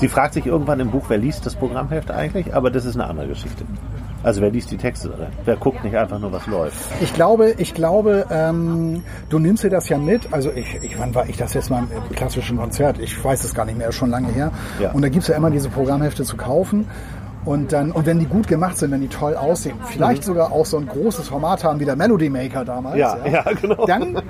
Sie fragt sich irgendwann im Buch, wer liest das Programmheft eigentlich, aber das ist eine andere Geschichte. Also wer liest die Texte drin? Wer guckt nicht einfach nur, was läuft? Ich glaube, ich glaube, ähm, du nimmst dir das ja mit. Also ich, ich, wann war ich das jetzt mal im klassischen Konzert? Ich weiß es gar nicht mehr, ist schon lange her. Ja. Und da gibt's ja immer diese Programmhefte zu kaufen. Und dann, und wenn die gut gemacht sind, wenn die toll aussehen, vielleicht sogar auch so ein großes Format haben wie der Melody Maker damals, Ja, ja, genau. dann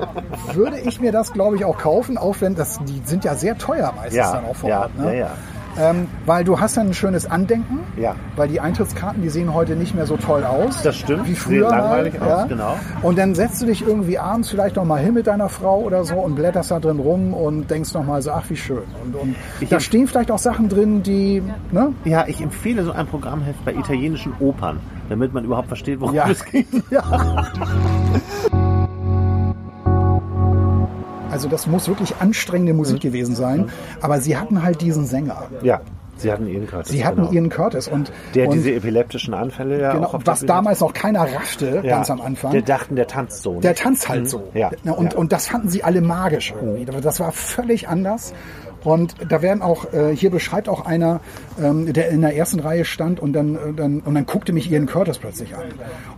würde ich mir das, glaube ich, auch kaufen, auch wenn das, die sind ja sehr teuer meistens Ja, dann auch vor ja, Ort. Ne? ja, ja. Ähm, weil du hast dann ein schönes Andenken, Ja. weil die Eintrittskarten, die sehen heute nicht mehr so toll aus. Das stimmt, Wie früher langweilig mal, aus, genau. Und dann setzt du dich irgendwie abends vielleicht noch mal hin mit deiner Frau oder so und blätterst da drin rum und denkst noch mal so, ach wie schön. Und, und Ich da stehen vielleicht auch Sachen drin, die, ne? Ja, ich empfehle so ein Programmheft bei italienischen Opern, damit man überhaupt versteht, worum Ja. es geht. ja. Also das muss wirklich anstrengende Musik gewesen sein. Aber sie hatten halt diesen Sänger. Ja, sie hatten ihren Curtis. Sie hatten genau. ihren Curtis und, Der und diese epileptischen Anfälle ja auch genau, der was damals noch keiner raffte, ja, ganz am Anfang. Der dachten, der tanzt so. Der tanzt halt so. Ja, Und, ja. und das fanden sie alle magisch irgendwie. Das war völlig anders. Und da werden auch, äh, hier beschreibt auch einer, ähm, der in der ersten Reihe stand und dann, äh, dann, und dann guckte mich Ian Curtis plötzlich an.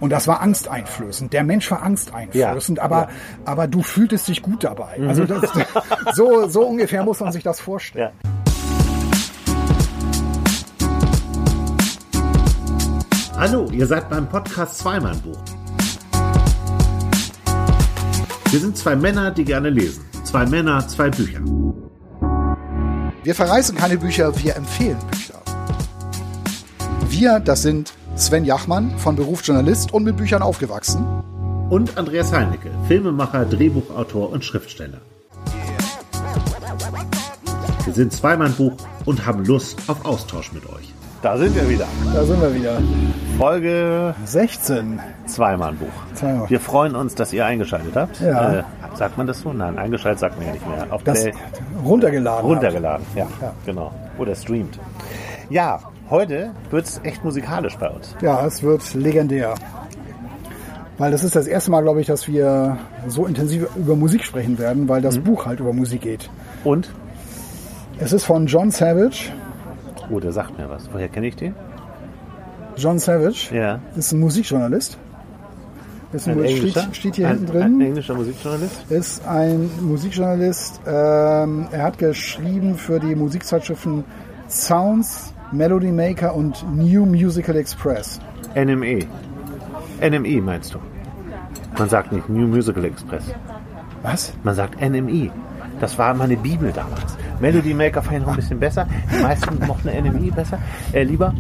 Und das war angsteinflößend. Der Mensch war angsteinflößend, Ja, aber, ja. aber du fühltest dich gut dabei. Also das, so, so ungefähr muss man sich das vorstellen. Ja. Hallo, ihr seid beim Podcast Zweimal Buch. Wir sind zwei Männer, die gerne lesen. Zwei Männer, zwei Bücher. Wir verreißen keine Bücher, wir empfehlen Bücher. Wir, das sind Sven Jachmann, von Beruf Journalist und mit Büchern aufgewachsen. Und Andreas Heinecke, Filmemacher, Drehbuchautor und Schriftsteller. Wir sind Zweimal Buch und haben Lust auf Austausch mit euch. Da sind wir wieder. Da sind wir wieder. Folge 16. Zweimal Buch. Zweimal. Wir freuen uns, dass ihr eingeschaltet habt. Ja. Äh, sagt man das so? Nein, eingeschaltet sagt man ja nicht mehr. Auf Das Play runtergeladen. runtergeladen. Ja, Ja. genau. Oder streamt. Ja, heute wird es echt musikalisch bei uns. Ja, es wird legendär. Weil das ist das erste Mal, glaube ich, dass wir so intensiv über Musik sprechen werden, weil das Buch halt über Musik geht. Und? Es ist von John Savage. Oh, der sagt mir was. Woher kenne ich den? John Savage Ja. ist ein Musikjournalist. Ist ein, Ein steht, englischer? steht hier ein, hinten Ein drin. englischer Musikjournalist? ist ein Musikjournalist. Ähm, er hat geschrieben für die Musikzeitschriften Sounds, Melody Maker und New Musical Express. NME. NME meinst du? Man sagt nicht New Musical Express. Was? Man sagt NME. Das war meine Bibel damals. Melody Maker fand ich noch ein bisschen besser. Die meisten mochten NME besser. Äh, lieber,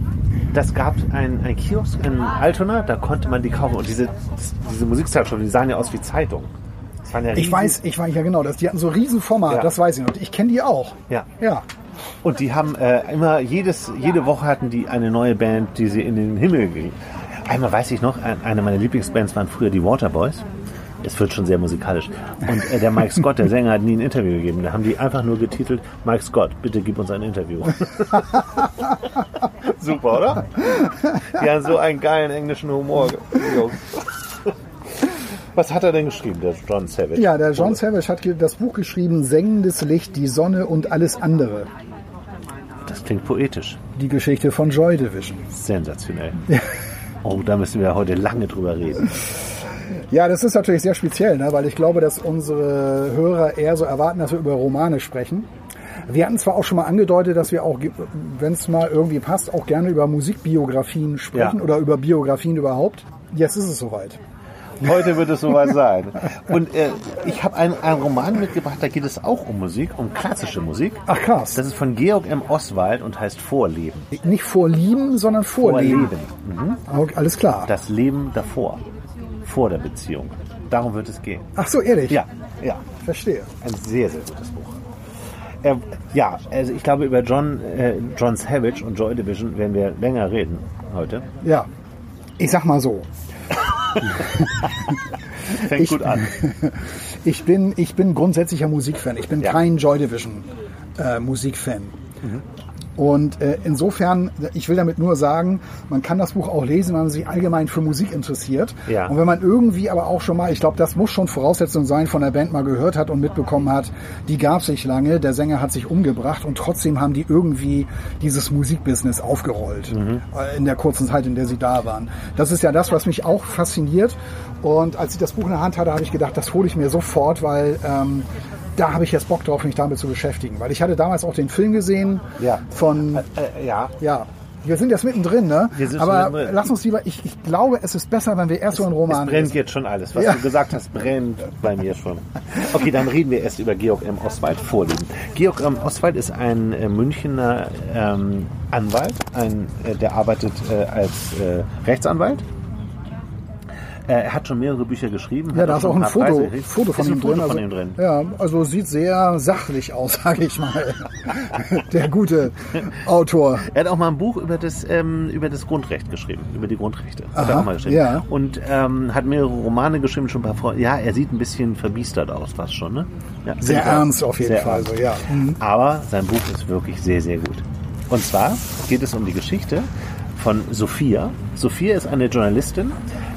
das gab ein, ein Kiosk in Altona, da konnte man die kaufen. Und diese, diese Musikzeitschriften, die sahen ja aus wie Zeitungen. Das ja Ich weiß, ich weiß ja genau, dass die hatten so riesen Format, Ja. das weiß ich noch. Ich kenne die auch. Ja. Ja. Und die haben äh, immer jedes, jede Woche hatten die eine neue Band, die sie in den Himmel ging. Einmal weiß ich noch, ein- eine meiner Lieblingsbands waren früher die Waterboys. Es wird schon sehr musikalisch. Und äh, der Mike Scott, der Sänger, hat nie ein Interview gegeben. Da haben die einfach nur getitelt, Mike Scott, bitte gib uns ein Interview. Super, oder? Die haben so einen geilen englischen Humor. Was hat er denn geschrieben, der John Savage? Ja, der John Savage hat das Buch geschrieben, Sengendes Licht, die Sonne und alles andere. Das klingt poetisch. Die Geschichte von Joy Division. Sensationell. Oh, da müssen wir heute lange drüber reden. Ja, das ist natürlich sehr speziell, ne? weil ich glaube, dass unsere Hörer eher so erwarten, dass wir über Romane sprechen. Wir hatten zwar auch schon mal angedeutet, dass wir auch, wenn es mal irgendwie passt, auch gerne über Musikbiografien sprechen Ja. oder über Biografien überhaupt. Jetzt ist es soweit. Heute wird es soweit sein. Und äh, ich habe einen, einen Roman mitgebracht, da geht es auch um Musik, um klassische Musik. Ach krass. Das ist von Georg M. Oswald und heißt Vorleben. Nicht vorlieben, sondern vorleben. Mhm. Okay, alles klar. Das Leben davor. Vor der Beziehung. Darum wird es gehen. Ach so, ehrlich? Ja, ja. Verstehe. Ein sehr, sehr gutes Buch. Äh, ja, also ich glaube, über John, äh, John Savage und Joy Division werden wir länger reden heute. Ja. Ich sag mal so. Fängt Ich- gut an. Ich bin, ich bin grundsätzlicher Musikfan. Ich bin Ja. kein Joy Division äh, Musikfan. Und äh, insofern, ich will damit nur sagen, man kann das Buch auch lesen, wenn man sich allgemein für Musik interessiert. Ja. Und wenn man irgendwie aber auch schon mal, ich glaube, das muss schon Voraussetzung sein, von der Band mal gehört hat und mitbekommen hat, die gab sich lange, der Sänger hat sich umgebracht und trotzdem haben die irgendwie dieses Musikbusiness aufgerollt äh, in der kurzen Zeit, in der sie da waren. Das ist ja das, was mich auch fasziniert. Und als ich das Buch in der Hand hatte, habe ich gedacht, das hole ich mir sofort, weil ähm, da habe ich jetzt Bock drauf, mich damit zu beschäftigen. Weil ich hatte damals auch den Film gesehen Ja. von, Äh, ja. ja, wir sind jetzt mittendrin, ne? Wir sind Aber mittendrin. lass uns lieber, ich, ich glaube, es ist besser, wenn wir erst so einen Es Roman brennt lesen. jetzt schon alles. Was Ja. du gesagt hast, brennt bei mir schon. Okay, dann reden wir erst über Georg M. Oswald Vorlieben. Georg M. Oswald ist ein äh, Münchner ähm, Anwalt, ein, äh, der arbeitet äh, als äh, Rechtsanwalt. Er hat schon mehrere Bücher geschrieben. Ja, hat da ist auch ein Foto. Foto von ihm ein Foto drin. von also, ihm drin. Ja, also sieht sehr sachlich aus, sage ich mal. Der gute Autor. Er hat auch mal ein Buch über das, ähm, über das Grundrecht geschrieben, über die Grundrechte. Hat Aha, er auch mal geschrieben. ja. Und ähm, hat mehrere Romane geschrieben, schon ein paar vor. Ja, er sieht ein bisschen verbiestert aus, fast schon, ne? Ja, Sehr ernst auf jeden Fall, so, ja. Mhm. Aber sein Buch ist wirklich sehr, sehr gut. Und zwar geht es um die Geschichte von Sophia. Sophia ist eine Journalistin,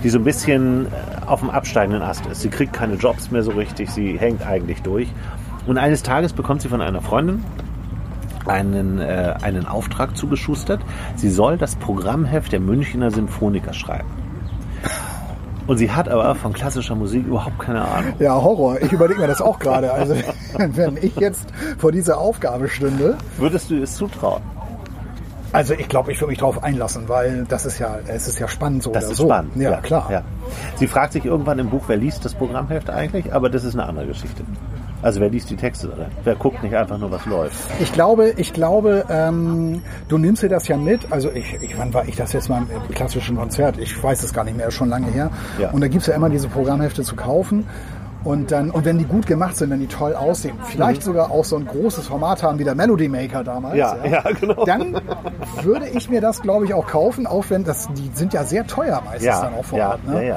die so ein bisschen äh, auf dem absteigenden Ast ist. Sie kriegt keine Jobs mehr so richtig, sie hängt eigentlich durch. Und eines Tages bekommt sie von einer Freundin einen, äh, einen Auftrag zugeschustert. Sie soll das Programmheft der Münchner Symphoniker schreiben. Und sie hat aber von klassischer Musik überhaupt keine Ahnung. Ja, Horror. Ich überlege mir das auch gerade. Also, wenn ich jetzt vor dieser Aufgabe stünde, Würdest du es zutrauen? Also ich glaube, ich würde mich darauf einlassen, weil das ist ja, es ist ja spannend so Das oder ist so. spannend. Ja, klar. Ja. Sie fragt sich irgendwann im Buch, wer liest das Programmheft eigentlich, aber das ist eine andere Geschichte. Also wer liest die Texte drin? Wer guckt nicht einfach nur, was läuft? Ich glaube, ich glaube, ähm, du nimmst dir das ja mit. Also ich, ich, wann war ich das jetzt mal im klassischen Konzert? Ich weiß es gar nicht mehr, ist schon lange her. Ja. Und da gibt's ja immer diese Programmhefte zu kaufen. Und dann, und wenn die gut gemacht sind, wenn die toll aussehen, vielleicht sogar auch so ein großes Format haben wie der Melody Maker damals, Mhm. Ja, ja, genau. dann würde ich mir das, glaube ich, auch kaufen, auch wenn das, die sind ja sehr teuer meistens Ja, dann auch vor ja, Ort. Ne?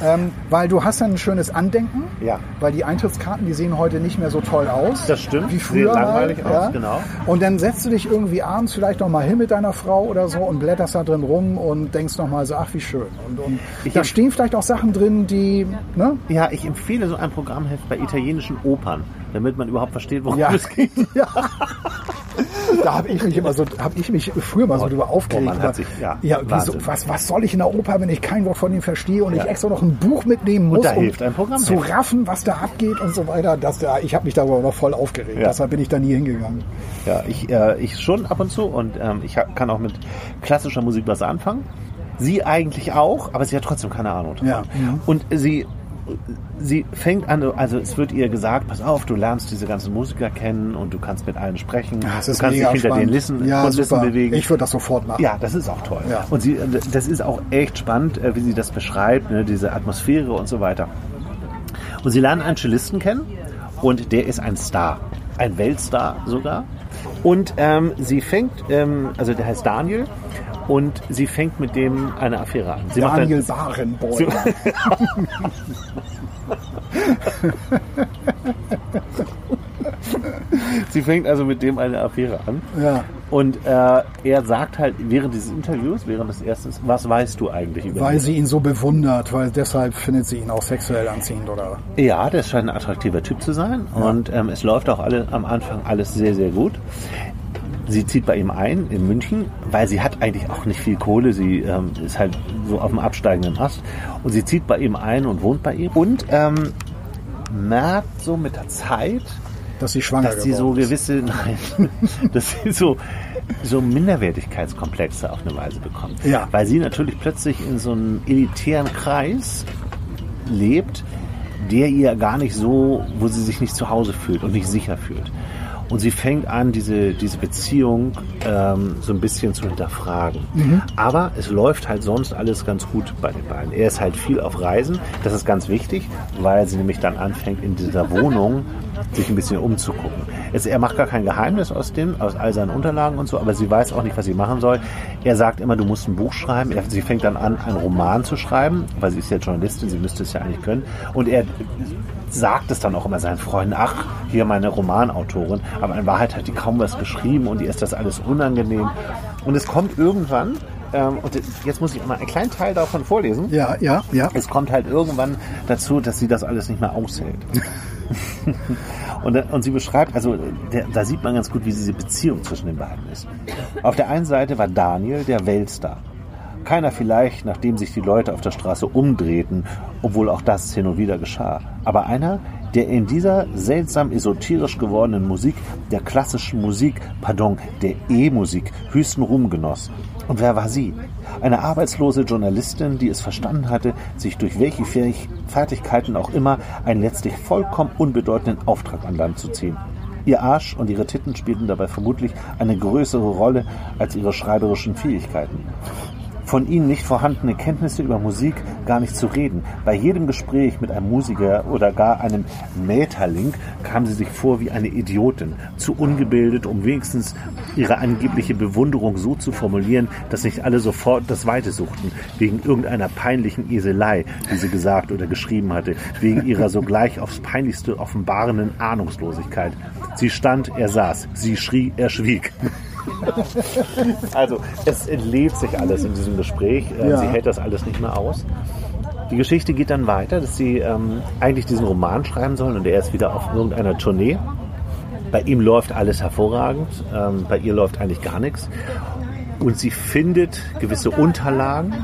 Ja, ja. Ähm, weil du hast dann ein schönes Andenken, Ja. weil die Eintrittskarten, die sehen heute nicht mehr so toll aus. Das stimmt. Wie Sehen früher langweilig mal, aus, genau. Und dann setzt du dich irgendwie abends vielleicht noch mal hin mit deiner Frau oder so und blätterst da drin rum und denkst noch mal so, ach wie schön. Und, und Ich- da stehen vielleicht auch Sachen drin, die, ne? Ja, ich empfehle so ein Programmheft bei italienischen Opern, damit man überhaupt versteht, worum Ja. es geht. ja. Da habe ich mich immer so, habe ich mich früher mal so drüber aufgeregt. man hat sich- ja, ja wieso, was, was soll ich in der Oper, wenn ich kein Wort von dem verstehe und Ja. ich extra noch ein Buch mitnehmen muss, da um hilft ein Programmheft. zu raffen, was da abgeht und so weiter. Das, da, ich habe mich darüber noch voll aufgeregt. Ja. Deshalb bin ich da nie hingegangen. Ja, ich, äh, ich schon ab und zu und ähm, ich kann auch mit klassischer Musik was anfangen. Sie eigentlich auch, aber sie hat trotzdem keine Ahnung. davon. Ja. Mhm. Und sie, sie fängt an, also es wird ihr gesagt, pass auf, du lernst diese ganzen Musiker kennen und du kannst mit allen sprechen. Das du ist kannst dich hinter spannend. den Lissen, ja, Kulissen bewegen. Ich würde das sofort machen. Ja, das ist auch toll. Ja. Und sie, das ist auch echt spannend, äh, wie sie das beschreibt, ne, diese Atmosphäre und so weiter. Und sie lernen einen Cellisten kennen und der ist ein Star, ein Weltstar sogar. Und ähm, sie fängt, ähm, also der heißt Daniel, und sie fängt mit dem eine Affäre an. Sie Daniel Barenboim. Sie, fängt also mit dem eine Affäre an. Ja. Und äh, er sagt halt während dieses Interviews, während des ersten, was weißt du eigentlich über Weil ihn? sie ihn so bewundert, weil deshalb findet sie ihn auch sexuell anziehend, oder? Ja, der scheint ein attraktiver Typ zu sein. Und ähm, es läuft auch alle, am Anfang alles sehr, sehr gut. Sie zieht bei ihm ein in München, weil sie hat eigentlich auch nicht viel Kohle. Sie ähm, ist halt so auf dem absteigenden Ast. Und sie zieht bei ihm ein und wohnt bei ihm. Und ähm, merkt so mit der Zeit, Dass sie schwanger dass sie so gewisse, nein, dass sie so, so Minderwertigkeitskomplexe auf eine Weise bekommt. Ja. Weil sie natürlich plötzlich in so einem elitären Kreis lebt, der ihr gar nicht so, wo sie sich nicht zu Hause fühlt und nicht sicher fühlt. Und sie fängt an, diese, diese Beziehung ähm, so ein bisschen zu hinterfragen. Aber es läuft halt sonst alles ganz gut bei den beiden. Er ist halt viel auf Reisen. Das ist ganz wichtig, weil sie nämlich dann anfängt, in dieser Wohnung sich ein bisschen umzugucken. Jetzt, er macht gar kein Geheimnis aus dem, aus all seinen Unterlagen und so, aber sie weiß auch nicht, was sie machen soll. Er sagt immer, du musst ein Buch schreiben. Er, sie fängt dann an, einen Roman zu schreiben, weil sie ist ja Journalistin, sie müsste es ja eigentlich können. Und er sagt es dann auch immer seinen Freunden, ach, hier meine Romanautorin. Aber in Wahrheit hat die kaum was geschrieben und ihr ist das alles unangenehm. Und es kommt irgendwann, ähm, und jetzt muss ich mal einen kleinen Teil davon vorlesen. Ja, ja, ja. Es kommt halt irgendwann dazu, dass sie das alles nicht mehr aushält. und, und sie beschreibt, also der, da sieht man ganz gut, wie diese Beziehung zwischen den beiden ist. Auf der einen Seite war Daniel der Weltstar. Keiner vielleicht, nachdem sich die Leute auf der Straße umdrehten, obwohl auch das hin und wieder geschah. Aber einer, der in dieser seltsam esoterisch gewordenen Musik, der klassischen Musik, pardon, der E-Musik, höchsten Ruhm genoss. Und wer war sie? Eine arbeitslose Journalistin, die es verstanden hatte, sich durch welche Fertigkeiten auch immer einen letztlich vollkommen unbedeutenden Auftrag an Land zu ziehen. Ihr Arsch und ihre Titten spielten dabei vermutlich eine größere Rolle als ihre schreiberischen Fähigkeiten von ihnen nicht vorhandene Kenntnisse über Musik gar nicht zu reden. Bei jedem Gespräch mit einem Musiker oder gar einem Mäterling kam sie sich vor wie eine Idiotin, zu ungebildet, um wenigstens ihre angebliche Bewunderung so zu formulieren, dass nicht alle sofort das Weite suchten, wegen irgendeiner peinlichen Eselei, die sie gesagt oder geschrieben hatte, wegen ihrer sogleich aufs peinlichste offenbarenden Ahnungslosigkeit. Sie stand, er saß, sie schrie, er schwieg. also es entlebt sich alles in diesem Gespräch. Ähm, ja. Sie hält das alles nicht mehr aus. Die Geschichte geht dann weiter, dass sie ähm, eigentlich diesen Roman schreiben sollen und er ist wieder auf irgendeiner Tournee. Bei ihm läuft alles hervorragend, ähm, bei ihr läuft eigentlich gar nichts. Und sie findet gewisse Unterlagen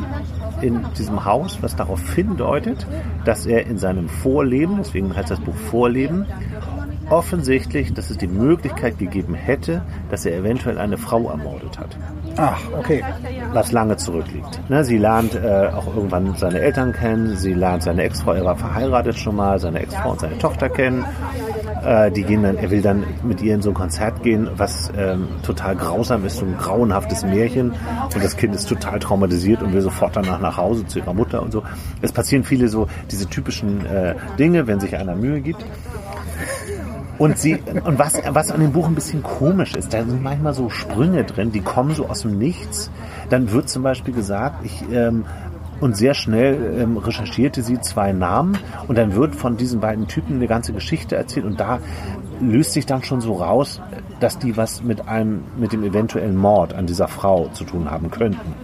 in diesem Haus, was darauf hindeutet, dass er in seinem Vorleben, deswegen heißt das Buch Vorleben, offensichtlich, dass es die Möglichkeit gegeben hätte, dass er eventuell eine Frau ermordet hat. Ach, okay. Was lange zurückliegt. Ne, sie lernt äh, auch irgendwann seine Eltern kennen, sie lernt seine Ex-Frau, er war verheiratet schon mal, seine Ex-Frau und seine Tochter kennen. Äh, die gehen dann, er will dann mit ihr in so ein Konzert gehen, was ähm, total grausam ist, so ein grauenhaftes Märchen. Und das Kind ist total traumatisiert und will sofort danach nach Hause zu ihrer Mutter und so. Es passieren viele so diese typischen äh, Dinge, wenn sich einer Mühe gibt. Und sie, und was, was an dem Buch ein bisschen komisch ist, da sind manchmal so Sprünge drin, die kommen so aus dem Nichts. Dann wird zum Beispiel gesagt, ich, ähm, und sehr schnell ähm, recherchierte sie zwei Namen. Und dann wird von diesen beiden Typen eine ganze Geschichte erzählt. Und da löst sich dann schon so raus, dass die was mit einem, mit dem eventuellen Mord an dieser Frau zu tun haben könnten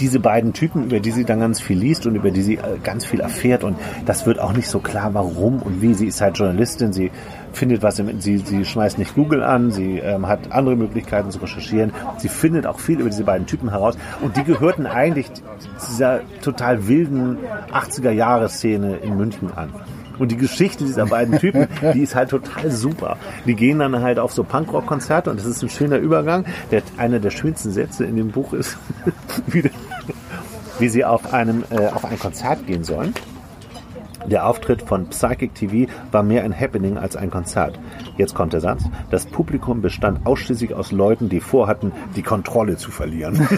diese beiden Typen, über die sie dann ganz viel liest und über die sie äh, ganz viel erfährt und das wird auch nicht so klar, warum und wie. Sie ist halt Journalistin, sie findet was, im, sie, sie schmeißt nicht Google an, sie ähm, hat andere Möglichkeiten zu recherchieren. Sie findet auch viel über diese beiden Typen heraus und die gehörten eigentlich dieser total wilden 80er-Jahre-Szene in München an. Und die Geschichte dieser beiden Typen, die ist halt total super. Die gehen dann halt auf so Punkrock-Konzerte und das ist ein schöner Übergang. Der, einer der schönsten Sätze in dem Buch ist, wie, wie sie auf, einem, äh, auf ein Konzert gehen sollen. Der Auftritt von Psychic TV war mehr ein Happening als ein Konzert. Jetzt kommt der Satz. Das Publikum bestand ausschließlich aus Leuten, die vorhatten, die Kontrolle zu verlieren.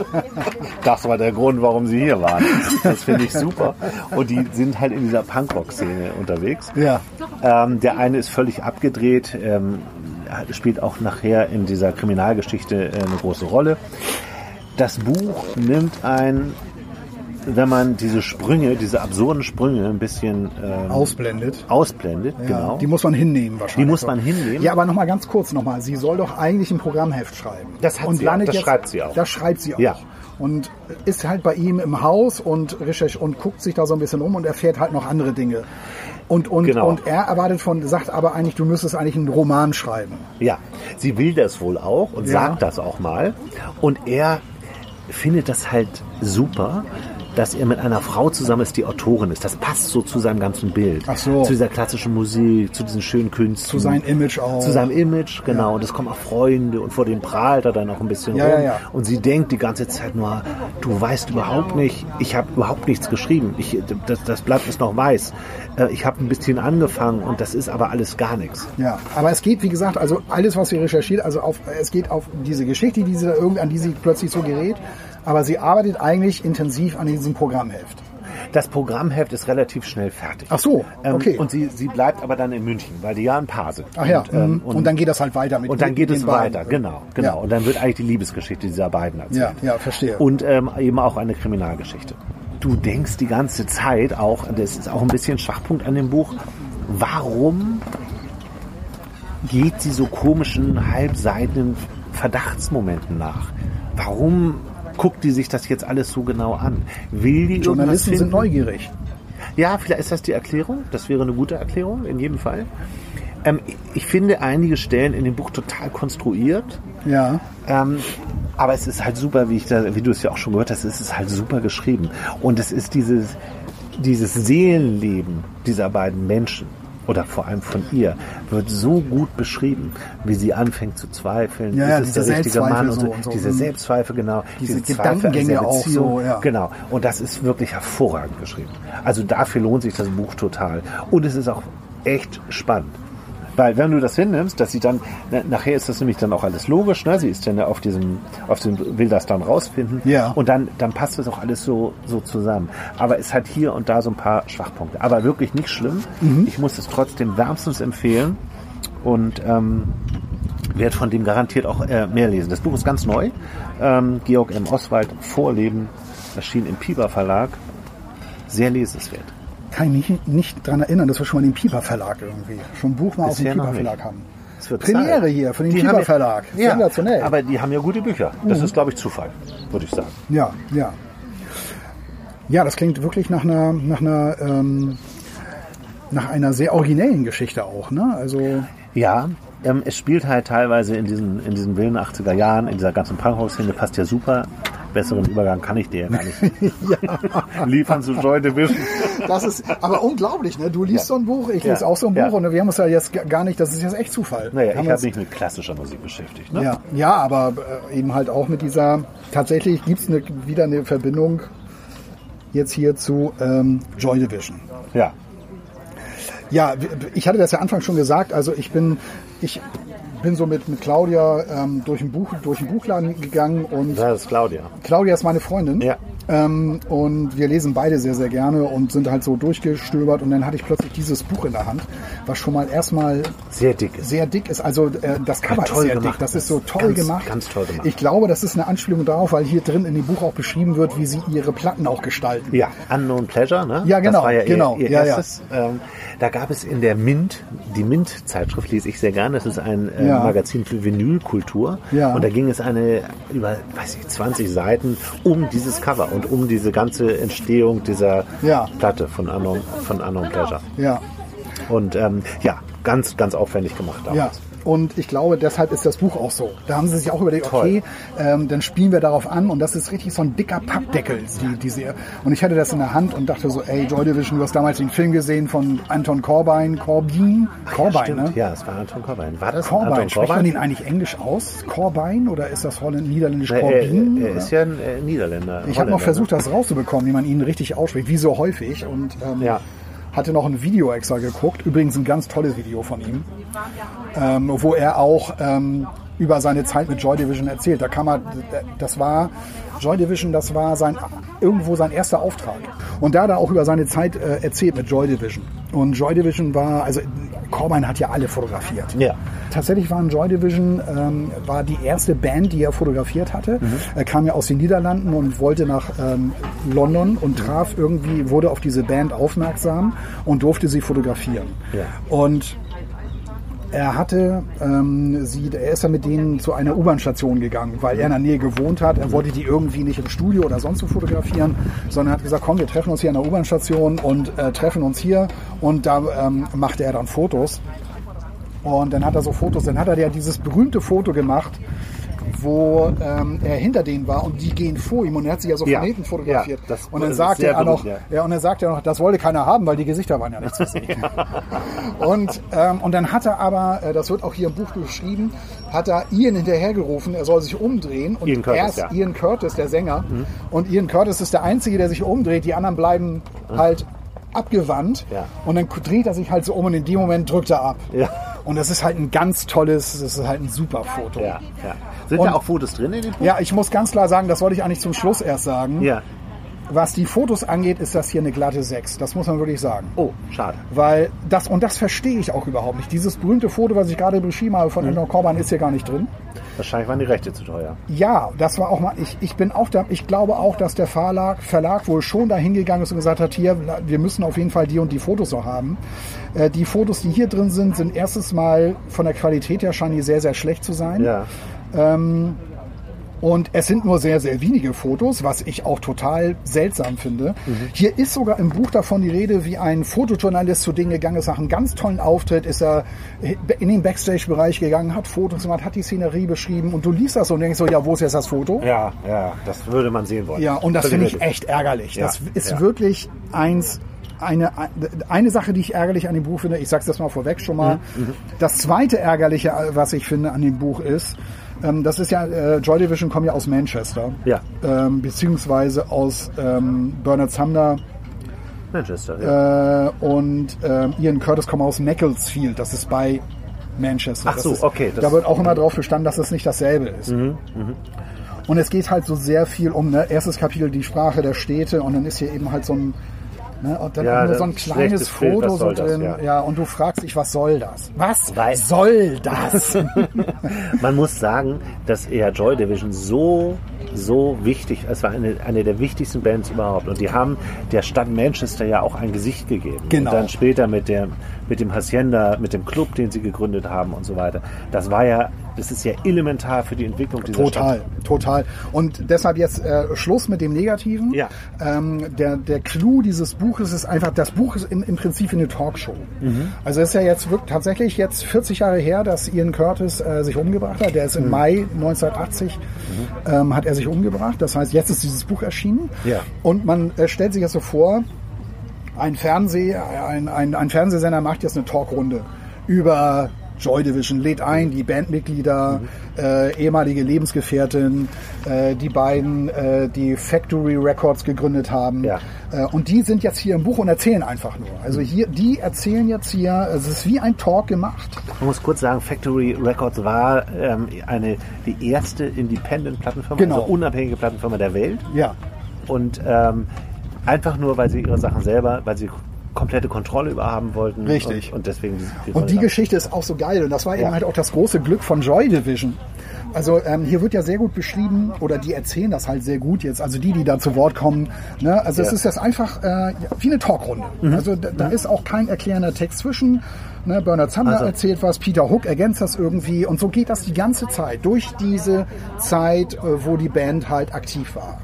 das war der Grund, warum sie hier waren. Das finde ich super. Und die sind halt in dieser Punkrock-Szene unterwegs. Ja. Ähm, der eine ist völlig abgedreht, ähm, spielt auch nachher in dieser Kriminalgeschichte äh, eine große Rolle. Das Buch nimmt ein wenn man diese Sprünge, diese absurden Sprünge ein bisschen ähm, ausblendet. Ausblendet, ja, genau. Die muss man hinnehmen wahrscheinlich. Die muss man hinnehmen. Ja, aber nochmal ganz kurz nochmal. Sie soll doch eigentlich ein Programmheft schreiben. Das hat und sie auch. Das jetzt, schreibt sie auch. Das schreibt sie auch. Ja. Und ist halt bei ihm im Haus und recherch und guckt sich da so ein bisschen um und erfährt halt noch andere Dinge. Und, und, genau. und er erwartet von, sagt aber eigentlich, du müsstest eigentlich einen Roman schreiben. Ja, sie will das wohl auch und ja. sagt das auch mal. Und er findet das halt super, dass er mit einer Frau zusammen ist, die Autorin ist. Das passt so zu seinem ganzen Bild. Ach so. Zu dieser klassischen Musik, zu diesen schönen Künsten. Zu seinem Image auch. Zu seinem Image, genau. Ja. Und es kommen auch Freunde und vor dem prahlt er dann auch ein bisschen ja, rum. Ja, ja. Und sie denkt die ganze Zeit nur, du weißt überhaupt nicht, ich habe überhaupt nichts geschrieben. Ich, das, das Blatt ist noch weiß. Äh, ich habe ein bisschen angefangen und das ist aber alles gar nichts. Ja, aber es geht, wie gesagt, also alles, was sie recherchiert, also auf, es geht auf diese Geschichte, die sie, an die sie plötzlich so gerät aber sie arbeitet eigentlich intensiv an diesem Programmheft. Das Programmheft ist relativ schnell fertig. Ach so, Ähm, okay. Und sie, sie bleibt aber dann in München, weil die ja ein Paar sind. Ach ja, Und, ähm, mhm. und, dann geht das halt weiter mit und dann geht es beiden. weiter, genau, genau. Ja. Und dann wird eigentlich die Liebesgeschichte dieser beiden erzählt. Ja, ja, verstehe. Und ähm, eben auch eine Kriminalgeschichte. Du denkst die ganze Zeit auch, das ist auch ein bisschen Schwachpunkt an dem Buch, warum geht sie so komischen, halbseitigen Verdachtsmomenten nach? Warum guckt die sich das jetzt alles so genau an? Will die Journalisten sind neugierig. Ja, vielleicht ist das die Erklärung. Das wäre eine gute Erklärung, in jedem Fall. Ähm, ich finde einige Stellen in dem Buch total konstruiert. Ja. Ähm, aber es ist halt super, wie, ich da, wie du es ja auch schon gehört hast, es ist halt super geschrieben. Und es ist dieses, dieses Seelenleben dieser beiden Menschen oder vor allem von ihr wird so gut beschrieben, wie sie anfängt zu zweifeln. Ja, ist es der diese richtige Mann und so. Und so. Diese Mhm. Selbstzweifel, genau. Diese Zweifel an Gedankengänge auch so, ja. Genau. Und das ist wirklich hervorragend geschrieben. Also dafür lohnt sich das Buch total. Und es ist auch echt spannend. Weil wenn du das hinnimmst, dass sie dann, na, nachher ist das nämlich dann auch alles logisch, ne? Sie ist dann auf diesem, auf dem, will das dann rausfinden. Ja. Und dann, dann passt das auch alles so, so zusammen. Aber es hat hier und da so ein paar Schwachpunkte. Aber wirklich nicht schlimm. Mhm. Ich muss es trotzdem wärmstens empfehlen. Und, ähm, werde von dem garantiert auch äh, mehr lesen. Das Buch ist ganz neu. Ähm, Georg M. Oswald, Vorleben, erschien im Piper Verlag. Sehr lesenswert. Kann ich mich nicht dran erinnern, dass wir schon mal den Pieper Verlag irgendwie, schon ein Buch mal auf dem Bisher noch Pieper nicht. Verlag haben. Premiere Zeit. hier für den Die Pieper Verlag. Ja, Sensationell. Mhm. aber die haben ja gute Bücher. Das ist, glaube ich, Zufall, würde ich sagen. Ja, ja. Ja, das klingt wirklich nach einer, nach einer, ähm, nach einer sehr originellen Geschichte auch, ne? Also, Ja, ähm, es spielt halt teilweise in diesen, in diesen wilden 80er Jahren, in dieser ganzen Punkhouse-Szene, passt ja super. Besseren Übergang kann ich dir ja gar nicht liefern zu Joy Division. das ist aber unglaublich, ne? Du liest so ein Buch, ich lese Ja. auch so ein Buch Ja. und wir haben uns ja jetzt gar nicht, das ist jetzt echt Zufall. Naja, Haben ich habe mich mit klassischer Musik beschäftigt. Ne? Ja, ja, aber äh, eben halt auch mit dieser, tatsächlich gibt es eine, wieder eine Verbindung jetzt hier zu ähm, Joy Division. ja. Ja, ich hatte das ja Anfang schon gesagt, also ich bin, ich bin so mit, mit Claudia ähm, durch, den Buch, durch den Buchladen gegangen und Das ist Claudia. Claudia ist meine Freundin. Ja. Ähm, und wir lesen beide sehr, sehr gerne und sind halt so durchgestöbert und dann hatte ich plötzlich dieses Buch in der Hand, was schon mal erstmal Sehr dick ist. sehr dick ist. Also äh, das Cover toll ist sehr gemacht dick. Das ist. so toll Ganz, gemacht. ganz toll gemacht. Ich glaube, das ist eine Anspielung darauf, weil hier drin in dem Buch auch beschrieben wird, wie sie ihre Platten auch gestalten. Ja, Unknown Pleasure, ne? Ja, genau, Das war ja genau, Ihr, ihr ja, ja. erstes. Ähm, da gab es in der Mint, die Mint-Zeitschrift lese ich sehr gerne. Das ist ein äh, Ja. Magazin für Vinylkultur. Ja. Und da ging es eine über, weiß ich, 20 Seiten um dieses Cover und um diese ganze Entstehung dieser Ja. Platte von Unknown, von Unknown Pleasure. Ja, Und ähm, ja, ganz, ganz aufwendig gemacht damals. ja. Und ich glaube, deshalb ist das Buch auch so. Da haben sie sich auch überlegt, Toll. okay, ähm, dann spielen wir darauf an und das ist richtig so ein dicker Pappdeckel, die, diese. Und ich hatte das in der Hand und dachte so, ey, Joy Division, du hast damals den Film gesehen von Anton Corbijn, Corbijn, Corbijn, Stimmt, ne? ja, es war Anton Corbijn. War das Corbijn, Anton spricht man den eigentlich englisch aus? Corbijn oder ist das Holländ niederländisch Nee, Corbijn? er, er ist ja ein äh, Niederländer. Ich habe noch Holländer, versucht, das rauszubekommen, wie man ihn richtig ausspricht, wie so häufig. Und ähm, Ja. Hatte noch ein Video extra geguckt. Übrigens ein ganz tolles Video von ihm, ähm, wo er auch ähm, über seine Zeit mit Joy Division erzählt. Da kann man, das war Joy Division, das war sein irgendwo sein erster Auftrag. Und da hat er auch über seine Zeit äh, erzählt mit Joy Division. Und Joy Division war, also Corbijn hat ja alle fotografiert. Ja. Tatsächlich waren Joy Division ähm, war die erste Band, die er fotografiert hatte. Er kam ja aus den Niederlanden und wollte nach ähm, London und traf irgendwie, wurde auf diese Band aufmerksam und durfte sie fotografieren. Ja. Und er hatte ähm, sie, er ist dann mit denen zu einer U-Bahn-Station gegangen, weil er in der Nähe gewohnt hat. Er wollte die irgendwie nicht im Studio oder sonst wo fotografieren, sondern hat gesagt, komm, wir treffen uns hier an der U-Bahn-Station und äh, treffen uns hier. Und da ähm, machte er dann Fotos. Und dann hat er so Fotos, dann hat er ja dieses berühmte Foto gemacht, wo ähm, er hinter denen war und die gehen vor ihm und er hat sich ja so Ja. von hinten fotografiert. Ja, und dann sehr er noch, berühmt, ja. und dann sagte er noch, das wollte keiner haben, weil die Gesichter waren ja nicht zu sehen. und, ähm, und dann hat er aber, äh, das wird auch hier im Buch beschrieben, hat er Ian hinterhergerufen, er soll sich umdrehen und Ian Curtis, erst ja. Ian Curtis, der Sänger, und Ian Curtis ist der Einzige, der sich umdreht, die anderen bleiben halt abgewandt Ja. und dann dreht er sich halt so um und in dem Moment drückt er ab. Ja. Und das ist halt ein ganz tolles, das ist halt ein super Foto. Ja, ja. Sind Und- da auch Fotos drin in dem Buch? Ja, ich muss ganz klar sagen, das wollte ich eigentlich zum Schluss erst sagen. Ja. Was die Fotos angeht, ist das hier eine glatte 6. Das muss man wirklich sagen. Oh, schade. Weil das, und das verstehe ich auch überhaupt nicht. Dieses berühmte Foto, was ich gerade beschrieben habe von Eleanor Corban, ist hier gar nicht drin. Wahrscheinlich waren die Rechte zu teuer. Ja, das war auch mal, ich, ich bin auch da, ich glaube auch, dass der Verlag, Verlag wohl schon dahin gegangen ist und gesagt hat, hier, wir müssen auf jeden Fall die und die Fotos noch haben. Äh, die Fotos, die hier drin sind, sind erstens mal von der Qualität her scheinen die sehr, sehr schlecht zu sein. Ja. Und es sind nur sehr, sehr wenige Fotos, was ich auch total seltsam finde. Hier ist sogar im Buch davon die Rede, wie ein Fotojournalist zu Dingen gegangen ist, nach einem ganz tollen Auftritt ist er in den Backstage-Bereich gegangen, hat Fotos gemacht, hat die Szenerie beschrieben und du liest das und denkst so, ja, wo ist jetzt das Foto? Ja, ja, das würde man sehen wollen. Ja, und das finde ich echt ärgerlich. Ja, Das ist ja. wirklich eins, eine, eine Sache, die ich ärgerlich an dem Buch finde. Ich sag's das mal vorweg schon mal. Mhm, Das zweite ärgerliche, was ich finde an dem Buch ist, ähm, das ist ja, äh, Joy Division kommen ja aus Manchester. Ja. Ähm, beziehungsweise aus ähm, Bernard Sumner Manchester, ja. äh, und ähm, Ian Curtis kommen aus Macclesfield. Das ist bei Manchester. Ach Das so, ist, okay, das- Mhm, Da wird auch immer drauf bestanden, dass es nicht dasselbe ist. Und es geht halt so sehr viel um, ne, erstes Kapitel die Sprache der Städte und dann ist hier eben halt so ein, ne, und dann Ja, nur so ein kleines Bild, Foto was so soll das, drin. ja. ja, und du fragst dich, was soll das? Was Weil- soll das? Man muss sagen, dass eher Joy Division so, so wichtig, es war eine, eine der wichtigsten Bands überhaupt. Und die haben der Stadt Manchester ja auch ein Gesicht gegeben. Genau. Und dann später mit dem, mit dem Hacienda, mit dem Club, den sie gegründet haben und so weiter. Das war ja, das ist ja elementar für die Entwicklung dieser Total, Stadt. total. Und deshalb jetzt äh, Schluss mit dem Negativen. Ja. Ähm, der, der Clou dieses Buches ist einfach, das Buch ist im, im Prinzip eine Talkshow. Mhm. Also es ist ja jetzt wirklich tatsächlich jetzt 40 Jahre her, dass Ian Curtis äh, sich umgebracht hat. Der ist im Mhm. Mai 1980 ähm, hat er sich umgebracht. Das heißt, jetzt ist dieses Buch erschienen. Ja. Und man äh, stellt sich jetzt so vor, ein, Fernseh, ein, ein, ein Fernsehsender macht jetzt eine Talkrunde über Joy Division, lädt ein die Bandmitglieder, äh, ehemalige Lebensgefährtin, äh, die beiden, äh, die Factory Records gegründet haben. Ja. Äh, und die sind jetzt hier im Buch und erzählen einfach nur. Also hier, die erzählen jetzt hier, es ist wie ein Talk gemacht. Man muss kurz sagen, Factory Records war ähm, eine, die erste Independent-Plattenfirma, Genau. also unabhängige Plattenfirma der Welt. Ja. Und ähm, einfach nur, weil sie ihre Sachen selber, weil sie komplette Kontrolle über haben wollten. Richtig. Und, und deswegen die, Und die Geschichte ist auch so geil. Und das war eben Ja. halt auch das große Glück von Joy Division. Also ähm, hier wird ja sehr gut beschrieben, oder die erzählen das halt sehr gut jetzt, also die, die da zu Wort kommen. Ne? Also es Ja. ist jetzt einfach äh, wie eine Talkrunde. Also da, da ist auch kein erklärender Text zwischen. Ne? Bernard Sumner Also- erzählt was, Peter Hook ergänzt das irgendwie. Und so geht das die ganze Zeit, durch diese Zeit, äh, wo die Band halt aktiv war.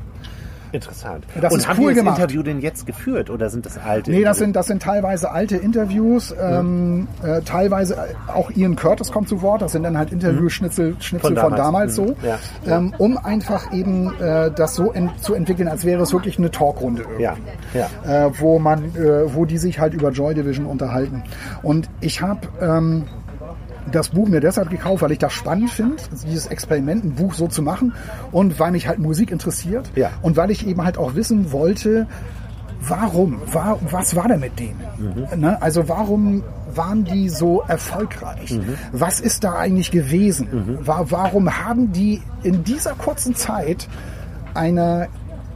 Interessant. Das und haben cool die das gemacht. Interview denn jetzt geführt oder sind das alte? Nee, das Interviews? sind, das sind teilweise alte Interviews, ähm, äh, teilweise auch Ian Curtis kommt zu Wort, das sind dann halt Interviewschnitzel Schnitzel Von von damals. damals, so, Mhm. Ja. Ähm, um einfach eben äh, das so ent zu entwickeln, als wäre es wirklich eine Talkrunde irgendwie. Ja, ja. Äh, wo man, äh, wo die sich halt über Joy Division unterhalten. Und ich habe ähm, das Buch mir deshalb gekauft, weil ich das spannend finde, dieses Experiment, ein Buch so zu machen und weil mich halt Musik interessiert Ja. und weil ich eben halt auch wissen wollte, warum, war, was war denn mit denen? Ne? Also warum waren die so erfolgreich? Was ist da eigentlich gewesen? Wa- warum haben die in dieser kurzen Zeit einer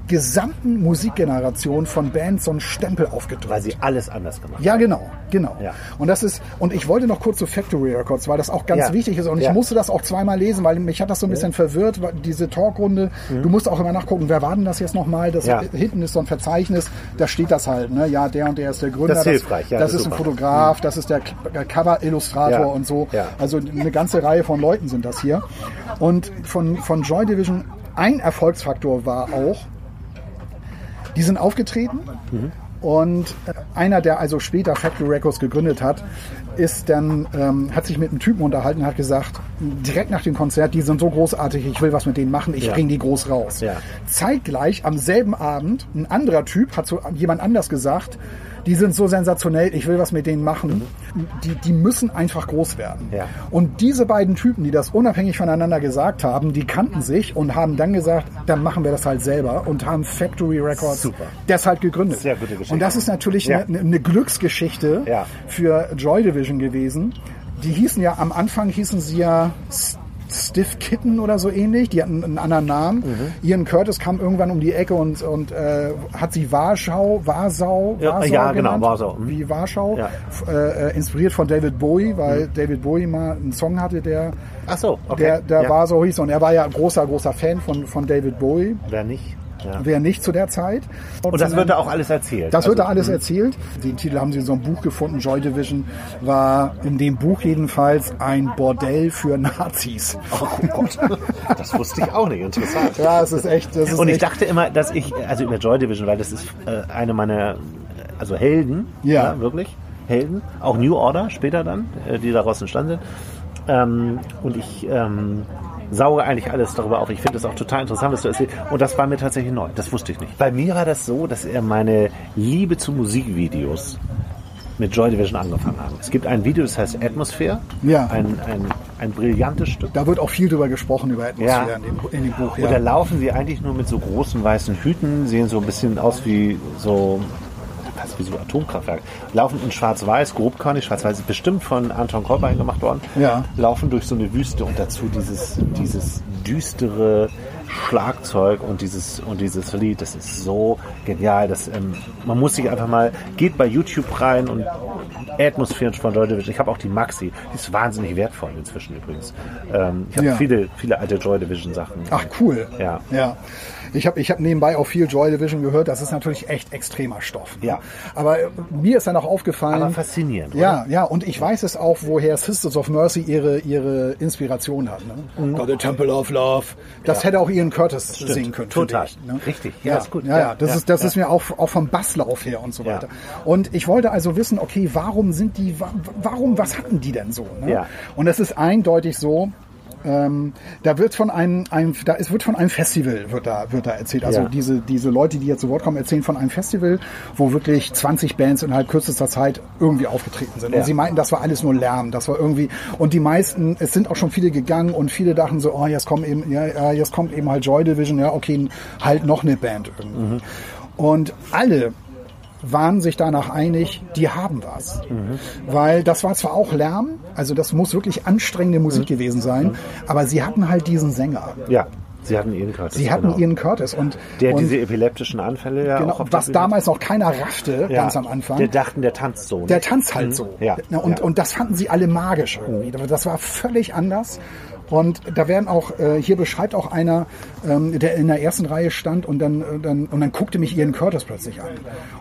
gesamten Musikgeneration von Bands so einen Stempel aufgedrückt? Weil sie alles anders gemacht Ja, genau, genau. Ja. Und das ist, und ich wollte noch kurz zu Factory Records, weil das auch ganz Ja. wichtig ist. Und ich Ja. musste das auch zweimal lesen, weil mich hat das so ein bisschen verwirrt, diese Talkrunde. Du musst auch immer nachgucken, wer war denn das jetzt nochmal? Das Mhm. Hinten ist so ein Verzeichnis, da steht das halt, ne? Ja, der und der ist der Gründer. Das ist hilfreich, ja, das, das ist ist ein super. Fotograf, das ist der K- Cover-Illustrator und so. Also eine ganze Reihe von Leuten sind das hier. Und von, von Joy Division ein Erfolgsfaktor war auch, die sind aufgetreten und äh, einer, der also später Factory Records gegründet hat, ist dann, ähm, hat sich mit einem Typen unterhalten und hat gesagt, direkt nach dem Konzert, die sind so großartig, ich will was mit denen machen, ich Ja. bring die groß raus. Ja. Zeitgleich am selben Abend, ein anderer Typ hat zu jemand anders gesagt, die sind so sensationell, ich will was mit denen machen. Die, die müssen einfach groß werden. Ja. Und diese beiden Typen, die das unabhängig voneinander gesagt haben, die kannten sich und haben dann gesagt, dann machen wir das halt selber und haben Factory Records Super. deshalb gegründet. Sehr gute Geschichte. Und das ist natürlich Ja. eine, eine Ja. Glücksgeschichte für Joy Division gewesen. Die hießen ja, am Anfang hießen sie ja S- Stiff Kitten oder so ähnlich. Die hatten einen anderen Namen. Mhm. Ian Curtis kam irgendwann um die Ecke und, und äh, hat sie Warschau, Warsau, Ja, Warsau ja, genau, genannt. Warsau. Mhm. Wie Warschau. Ja. Äh, äh, inspiriert von David Bowie, weil David Bowie mal einen Song hatte, der, Ach so, okay. der, der ja. Warschau hieß. Und er war ja ein großer, großer Fan von, von David Bowie. Wer nicht? Ja. Wer nicht zu der Zeit. Und das wird da auch alles erzählt. Das wird da Also, alles erzählt. Den Titel haben sie in so einem Buch gefunden. Joy Division war in dem Buch jedenfalls ein Bordell für Nazis. Oh Gott, das wusste ich auch nicht. Interessant. Ja, es ist echt. Das ist Und ich echt, dachte immer, dass ich, also über Joy Division, weil das ist äh, eine meiner, also Helden, Ja. wirklich, Helden, auch New Order später dann, äh, die daraus entstanden sind. Ähm, und ich ähm, sauge eigentlich alles darüber auf. Ich finde es auch total interessant, was du erzählst. Und das war mir tatsächlich neu, das wusste ich nicht. Bei mir war das so, dass er meine Liebe zu Musikvideos mit Joy Division angefangen haben. Es gibt ein Video, das heißt Atmosphere. Ja. Ein, ein, ein brillantes Stück. da wird auch viel drüber gesprochen, über Atmosphäre Ja. in, dem, in dem Buch. Und da Ja. laufen sie eigentlich nur mit so großen weißen Hüten, sehen so ein bisschen aus wie so, fast wie so Atomkraftwerk. Laufen in schwarz-weiß, grobkörnig, schwarz-weiß, ist bestimmt von Anton Kolbein gemacht worden. Ja. Laufen durch so eine Wüste und dazu dieses, dieses düstere Schlagzeug und dieses, und dieses Lied, das ist so genial. Das, ähm, man muss sich einfach mal, geht bei YouTube rein und Atmosphären von Joy Division. Ich habe auch die Maxi, die ist wahnsinnig wertvoll inzwischen übrigens. Ähm, ich habe Ja. viele, viele alte Joy Division Sachen. Ach cool. Ja. ja. Ich habe ich hab nebenbei auch viel Joy Division gehört. Das ist natürlich echt extremer Stoff. ne? Ja. Aber äh, mir ist dann auch aufgefallen. Aber faszinierend, oder? Ja, ja. Und ich weiß es auch, woher Sisters of Mercy ihre, ihre Inspiration hat. Ne? Got a Temple of Love. Das hätte auch Ian Curtis singen können. Total. Ich, ne? Richtig. Ja, Ja, ist gut. Ja, ja. Ja, Das, ja, ist, das ja. ist mir auch, auch vom Basslauf her und so Ja. weiter. Und ich wollte also wissen, okay, warum sind die, wa- warum, was hatten die denn so? Ne? Ja. Und es ist eindeutig so, ähm, da wird von einem, einem da ist, wird von einem Festival wird da, wird da erzählt. Also Ja. diese, diese Leute, die jetzt zu Wort kommen, erzählen von einem Festival, wo wirklich 20 Bands innerhalb kürzester Zeit irgendwie aufgetreten sind. Ja. Und sie meinten, das war alles nur Lärm, das war irgendwie, und die meisten, es sind auch schon viele gegangen und viele dachten so, oh, jetzt kommt eben, ja, ja jetzt kommt eben halt Joy Division, ja, okay, halt noch eine Band irgendwie. Mhm. Und alle waren sich danach einig, die haben was. Mhm. Weil das war zwar auch Lärm, also das muss wirklich anstrengende Musik Mhm. gewesen sein, aber sie hatten halt diesen Sänger. Ja, sie hatten Ian Curtis. Sie hatten genau. Ian Curtis und, Der und diese epileptischen Anfälle ja genau, auch was damals noch keiner raffte, ja, ganz am Anfang. Der dachten, der tanzt so. ne? Der tanzt halt so. Ja, Und, ja. und das fanden sie alle magisch irgendwie. Das war völlig anders. Und da werden auch, äh, hier beschreibt auch einer, ähm, der in der ersten Reihe stand und dann, äh, dann, und dann guckte mich Ian Curtis plötzlich an.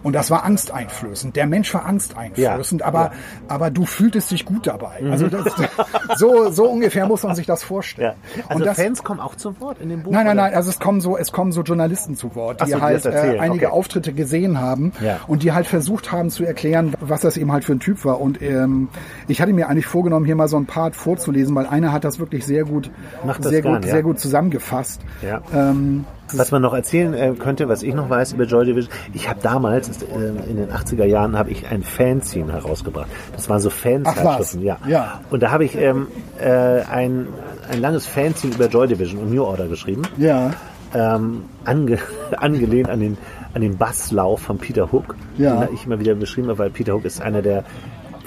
Und das war angsteinflößend. Der Mensch war angsteinflößend, Ja, aber, ja. aber du fühltest dich gut dabei. Also das, so, so ungefähr muss man sich das vorstellen. ja. Also und das, Fans kommen auch zu Wort in dem Buch? Nein, nein, nein, also es kommen so, es kommen so Journalisten zu Wort, die so, halt äh, einige okay. Auftritte gesehen haben Ja. und die halt versucht haben zu erklären, was das eben halt für ein Typ war. Und ähm, ich hatte mir eigentlich vorgenommen, hier mal so ein Part vorzulesen, weil einer hat das wirklich sehr gut, Mach das sehr gern, gut, ja. sehr gut zusammengefasst. Ja. Ähm, Was man noch erzählen äh, könnte, was ich noch weiß über Joy Division, ich habe damals, äh, in den 80er Jahren, habe ich ein Fanzine herausgebracht. Das waren so Fanzeitschriften, ja. Ja. Und da habe ich ähm, äh, ein, ein langes Fanzine über Joy Division und New Order geschrieben. ja, ähm, ange, angelehnt an den, an den Basslauf von Peter Hook, Ja. den ich immer wieder beschrieben habe, weil Peter Hook ist einer der,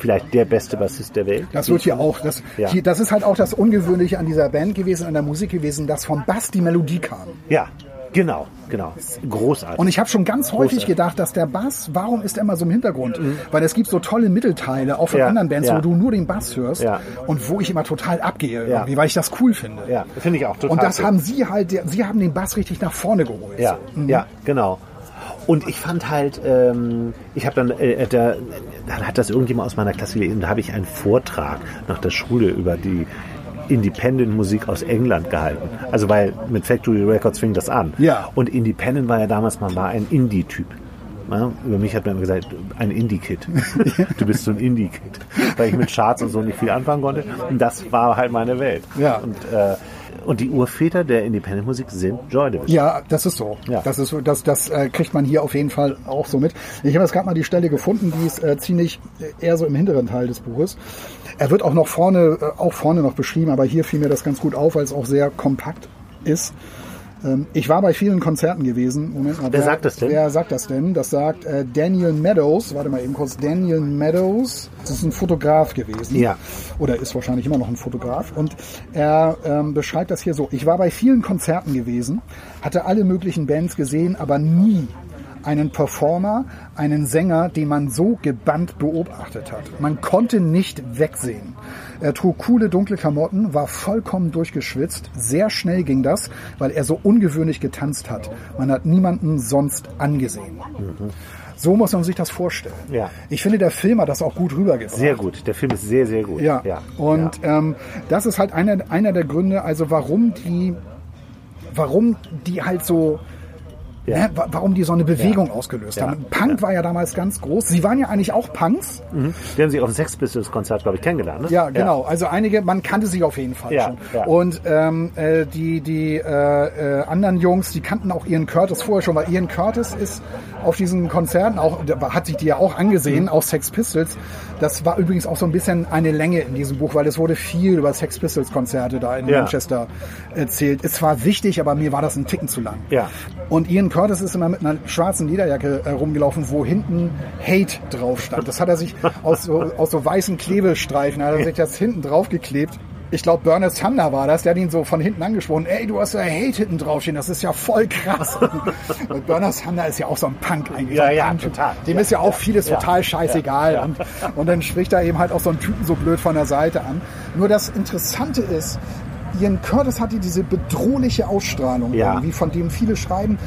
vielleicht der beste Bassist der Welt. das wird hier auch, das, Ja. hier, das ist halt auch das Ungewöhnliche an dieser Band gewesen, an der Musik gewesen, dass vom Bass die Melodie kam. Ja, genau, genau. Großartig. Und ich habe schon ganz häufig Großartig. gedacht, dass der Bass, warum ist er immer so im Hintergrund? Weil es gibt so tolle Mittelteile, auch von Mhm. Ja, anderen Bands, ja. wo du nur den Bass hörst Ja. und wo ich immer total abgehe, Ja. irgendwie, weil ich das cool finde. ja, finde ich auch total. Und das cool. haben sie halt, sie haben den Bass richtig nach vorne geholt. Ja. Mhm. ja, genau. Und ich fand halt, ähm, ich habe dann, äh, da, dann hat das irgendjemand aus meiner Klasse gelesen, da habe ich einen Vortrag nach der Schule über die Independent-Musik aus England gehalten. Also weil mit Factory Records fing das an. Ja. Und Independent war ja damals, man war ein Indie-Typ. Ja, über mich hat man immer gesagt, ein Indie-Kid. Du bist so ein Indie-Kid. Weil ich mit Charts und so nicht viel anfangen konnte. Und das war halt meine Welt. Ja. Und, äh, und die Urväter der Independent-Musik sind Joy Division. Ja, das ist so. Ja. Das ist das, das äh, kriegt man hier auf jeden Fall auch so mit. Ich habe jetzt gerade mal die Stelle gefunden, die ist äh, ziemlich äh, eher so im hinteren Teil des Buches. Er wird auch noch vorne, äh, auch vorne noch beschrieben, aber hier fiel mir das ganz gut auf, weil es auch sehr kompakt ist. Ähm, ich war bei vielen Konzerten gewesen. Moment mal, Wer sagt das denn? Wer sagt das denn? Das sagt äh, Daniel Meadows. Warte mal eben kurz. Daniel Meadows. Das ist ein Fotograf gewesen. Ja. Oder ist wahrscheinlich immer noch ein Fotograf. Und er ähm, beschreibt das hier so. Ich war bei vielen Konzerten gewesen, hatte alle möglichen Bands gesehen, aber nie einen Performer, einen Sänger, den man so gebannt beobachtet hat. Man konnte nicht wegsehen. Er trug coole dunkle Klamotten, war vollkommen durchgeschwitzt. Sehr schnell ging das, weil er so ungewöhnlich getanzt hat. Man hat niemanden sonst angesehen. So muss man sich das vorstellen. Ja. Ich finde, der Film hat das auch gut rübergebracht. Sehr gut. Der Film ist sehr, sehr gut. Ja. ja. Und Ähm, das ist halt einer, einer der Gründe, also warum die, warum die halt so, Ja. ne, wa- warum die so eine Bewegung ausgelöst Ja. haben. Punk war ja damals ganz groß. Sie waren ja eigentlich auch Punks. Mhm. Die haben sich auf dem Sex Pistols Konzert, glaube ich, kennengelernt. Ne? Ja, genau. Also einige, man kannte sie auf jeden Fall Ja, schon. ja. Und ähm, äh, die, die äh, äh, anderen Jungs, die kannten auch Ian Curtis vorher schon, weil Ian Curtis ist auf diesen Konzerten auch, hat sich die ja auch angesehen, Mhm. auch Sex Pistols. Das war übrigens auch so ein bisschen eine Länge in diesem Buch, weil es wurde viel über Sex Pistols Konzerte da in Ja. Manchester erzählt. Es war wichtig, aber mir war das ein Ticken zu lang. Ja. Und Ian Curtis ist immer mit einer schwarzen Lederjacke äh, rumgelaufen, wo hinten Hate drauf stand. Das hat er sich aus so, aus so weißen Klebestreifen, hat er sich das hinten drauf geklebt. Ich glaube, Bernard Sumner war das, der hat ihn so von hinten angesprochen. Ey, du hast da Hate hinten draufstehen, das ist ja voll krass. Und Bernard Sumner ist ja auch so ein Punk eigentlich. Ja, so ja, Punk-Typ. total. Dem Ja, ist ja auch ja, vieles ja, total scheißegal. ja, Und, und dann spricht er eben halt auch so einen Typen so blöd von der Seite an. Nur das Interessante ist, Ian Curtis hatte diese bedrohliche Ausstrahlung, Ja. irgendwie, von dem viele schreiben,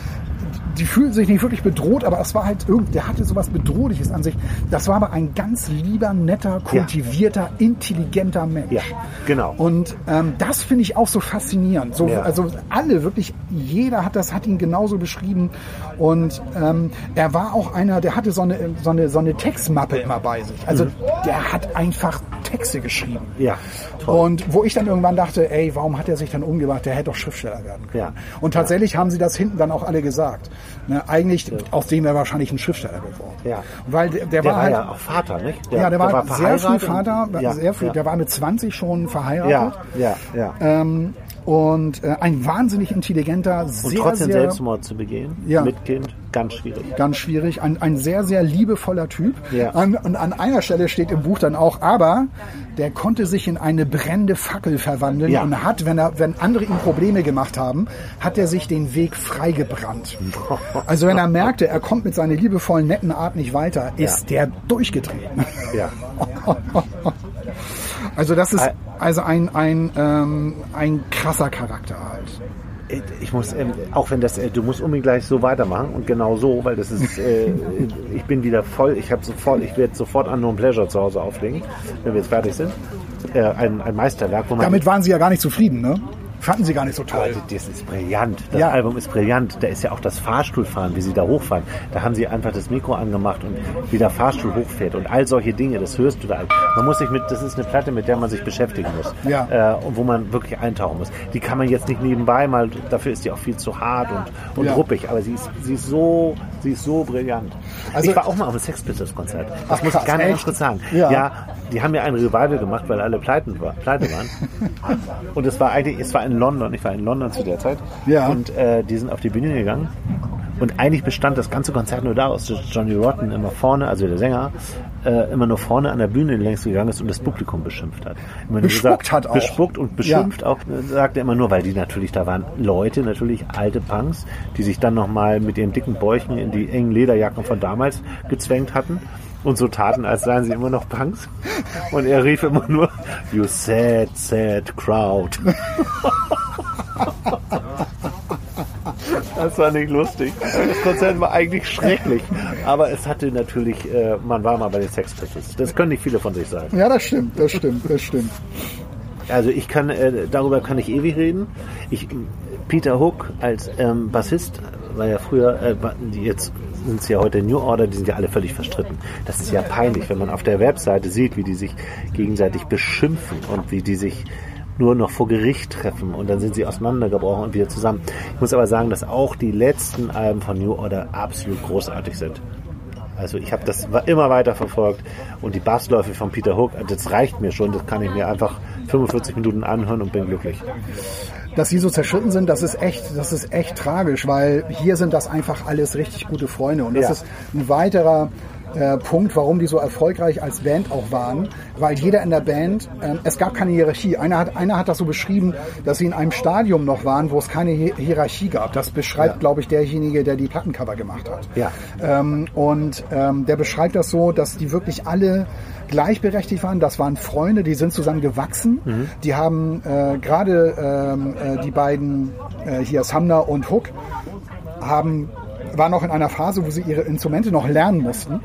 die fühlen sich nicht wirklich bedroht, aber es war halt irgendwie, der hatte sowas Bedrohliches an sich. Das war aber ein ganz lieber, netter, kultivierter, intelligenter Mensch. Ja, genau. Und ähm, das finde ich auch so faszinierend. So, Ja. Also alle, wirklich jeder hat das, hat ihn genauso beschrieben. Und ähm, er war auch einer, der hatte so eine, so eine, so eine Textmappe immer bei sich. Also der hat einfach Texte geschrieben. Mhm. Ja, toll. Und wo ich dann irgendwann dachte, ey, warum hat er sich dann umgebracht? Der hätte doch Schriftsteller werden können. Ja. Und tatsächlich haben sie das hinten dann auch alle gesagt. Ne, eigentlich, aus dem wäre wahrscheinlich ein Schriftsteller geworden. Ja. Weil der, der, Der war war halt, ja auch Vater, nicht? ja, der, war, sehr früh Vater, und- ja, sehr früh, ja. der war mit 20 schon Ja, verheiratet. ja, ja. Ähm, und äh, ein wahnsinnig intelligenter, Und sehr, trotzdem sehr Selbstmord zu begehen, Ja. mit Kind, ganz schwierig. ganz schwierig, ein, ein sehr, sehr liebevoller Typ. Ja. An, und an einer Stelle steht im Buch dann auch, aber der konnte sich in eine brennende Fackel verwandeln Ja. und hat, wenn er, wenn andere ihm Probleme gemacht haben, hat er sich den Weg freigebrannt. Also wenn er merkte, er kommt mit seiner liebevollen, netten Art nicht weiter, ist der durchgetreten. Ja. Also das ist also ein, ein, ähm, ein krasser Charakter halt. Ich muss, ähm, auch wenn das, äh, du musst unbedingt gleich so weitermachen und genau so, weil das ist, äh, ich bin wieder voll, ich habe sofort, ich werde sofort Unknown Pleasure zu Hause auflegen, wenn wir jetzt fertig sind. Äh, ein, ein Meisterwerk, wo man Damit waren sie ja gar nicht zufrieden, ne? Fanden sie gar nicht so toll. Also, das ist brillant. Das Ja. Album ist brillant. Da ist ja auch das Fahrstuhlfahren, wie sie da hochfahren. Da haben sie einfach das Mikro angemacht und wie der Fahrstuhl hochfährt und all solche Dinge. Das hörst du da. Man muss sich mit, das ist eine Platte, mit der man sich beschäftigen muss. Ja. Äh, und wo man wirklich eintauchen muss. Die kann man jetzt nicht nebenbei mal, dafür ist die auch viel zu hart und, und Ja. ruppig. Aber sie ist, sie ist so, sie ist so brillant. Also- ich war auch mal auf einem Sex Pistols Konzert. Das Ach, muss ich gar nicht echt? kurz sagen. Ja. die haben ja ein Revival gemacht, weil alle pleiten war, pleite waren. Und es war eigentlich, es war in London, ich war in London zu der Zeit. Ja. Und äh, die sind auf die Bühne gegangen. Und eigentlich bestand das ganze Konzert nur daraus, dass Johnny Rotten immer vorne, also der Sänger, äh, immer nur vorne an der Bühne längs gegangen ist und das Publikum beschimpft hat. Immer Bespuckt hat auch. Bespuckt und beschimpft auch, äh, sagte er immer nur, weil die natürlich, da waren Leute, natürlich alte Punks, die sich dann nochmal mit ihren dicken Bäuchen in die engen Lederjacken von damals gezwängt hatten und so taten, als seien sie immer noch Punks. Und er rief immer nur, you sad, sad crowd. Das war nicht lustig. Das Konzert war eigentlich schrecklich. Aber es hatte natürlich, äh, man war mal bei den Sex Pistols. Das können nicht viele von sich sagen. Ja, das stimmt, das stimmt, das stimmt. Also ich kann, äh, darüber kann ich ewig reden. Ich, Peter Hook als ähm, Bassist war ja früher, äh, jetzt sind es ja heute New Order, die sind ja alle völlig verstritten. Das ist ja peinlich, wenn man auf der Webseite sieht, wie die sich gegenseitig beschimpfen und wie die sich nur noch vor Gericht treffen und dann sind sie auseinandergebrochen und wieder zusammen. Ich muss aber sagen, dass auch die letzten Alben von New Order absolut großartig sind. Also ich habe das immer weiter verfolgt und die Bassläufe von Peter Hook, das reicht mir schon, das kann ich mir einfach 45 Minuten anhören und bin glücklich. dass sie so zerschritten sind, das ist echt, das ist echt tragisch, weil hier sind das einfach alles richtig gute Freunde. Und das Ja. ist ein weiterer äh, Punkt, warum die so erfolgreich als Band auch waren, weil jeder in der Band, ähm, es gab keine Hierarchie. Einer hat, einer hat das so beschrieben, dass sie in einem Stadium noch waren, wo es keine Hi- Hierarchie gab. Das beschreibt, Ja. glaube ich, derjenige, der die Plattencover gemacht hat. Ja. Ähm, und ähm, der beschreibt das so, dass die wirklich alle gleichberechtigt waren. Das waren Freunde, die sind zusammen gewachsen. Die haben äh, gerade ähm, äh, die beiden äh, hier Sumner und Hook haben waren noch in einer Phase, wo sie ihre Instrumente noch lernen mussten.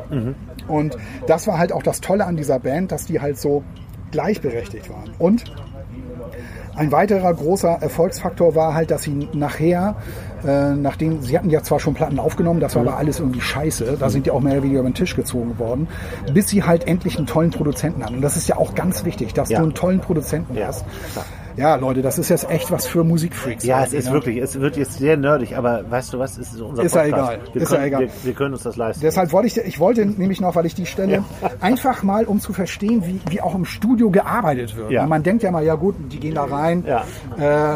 Und das war halt auch das Tolle an dieser Band, dass die halt so gleichberechtigt waren. Und ein weiterer großer Erfolgsfaktor war halt, dass sie nachher, äh, nachdem, sie hatten ja zwar schon Platten aufgenommen, das war aber alles irgendwie scheiße, da sind die auch mehr oder weniger über den Tisch gezogen worden, bis sie halt endlich einen tollen Produzenten hatten. Und das ist ja auch ganz wichtig, dass Ja. du einen tollen Produzenten Ja, hast. klar. Ja, Leute, das ist jetzt echt was für Musikfreaks. Ja, es irgendwie, ist ne? wirklich, es wird jetzt sehr nerdig, aber weißt du was, es ist unser Ist ja egal, Wir ist ja können, egal. Wir, wir können uns das leisten. Deshalb wollte ich, ich wollte nämlich noch, weil ich die Stelle einfach mal, um zu verstehen, wie, wie auch im Studio gearbeitet wird. Ja. Und man denkt ja mal, ja gut, die gehen da rein. Ja.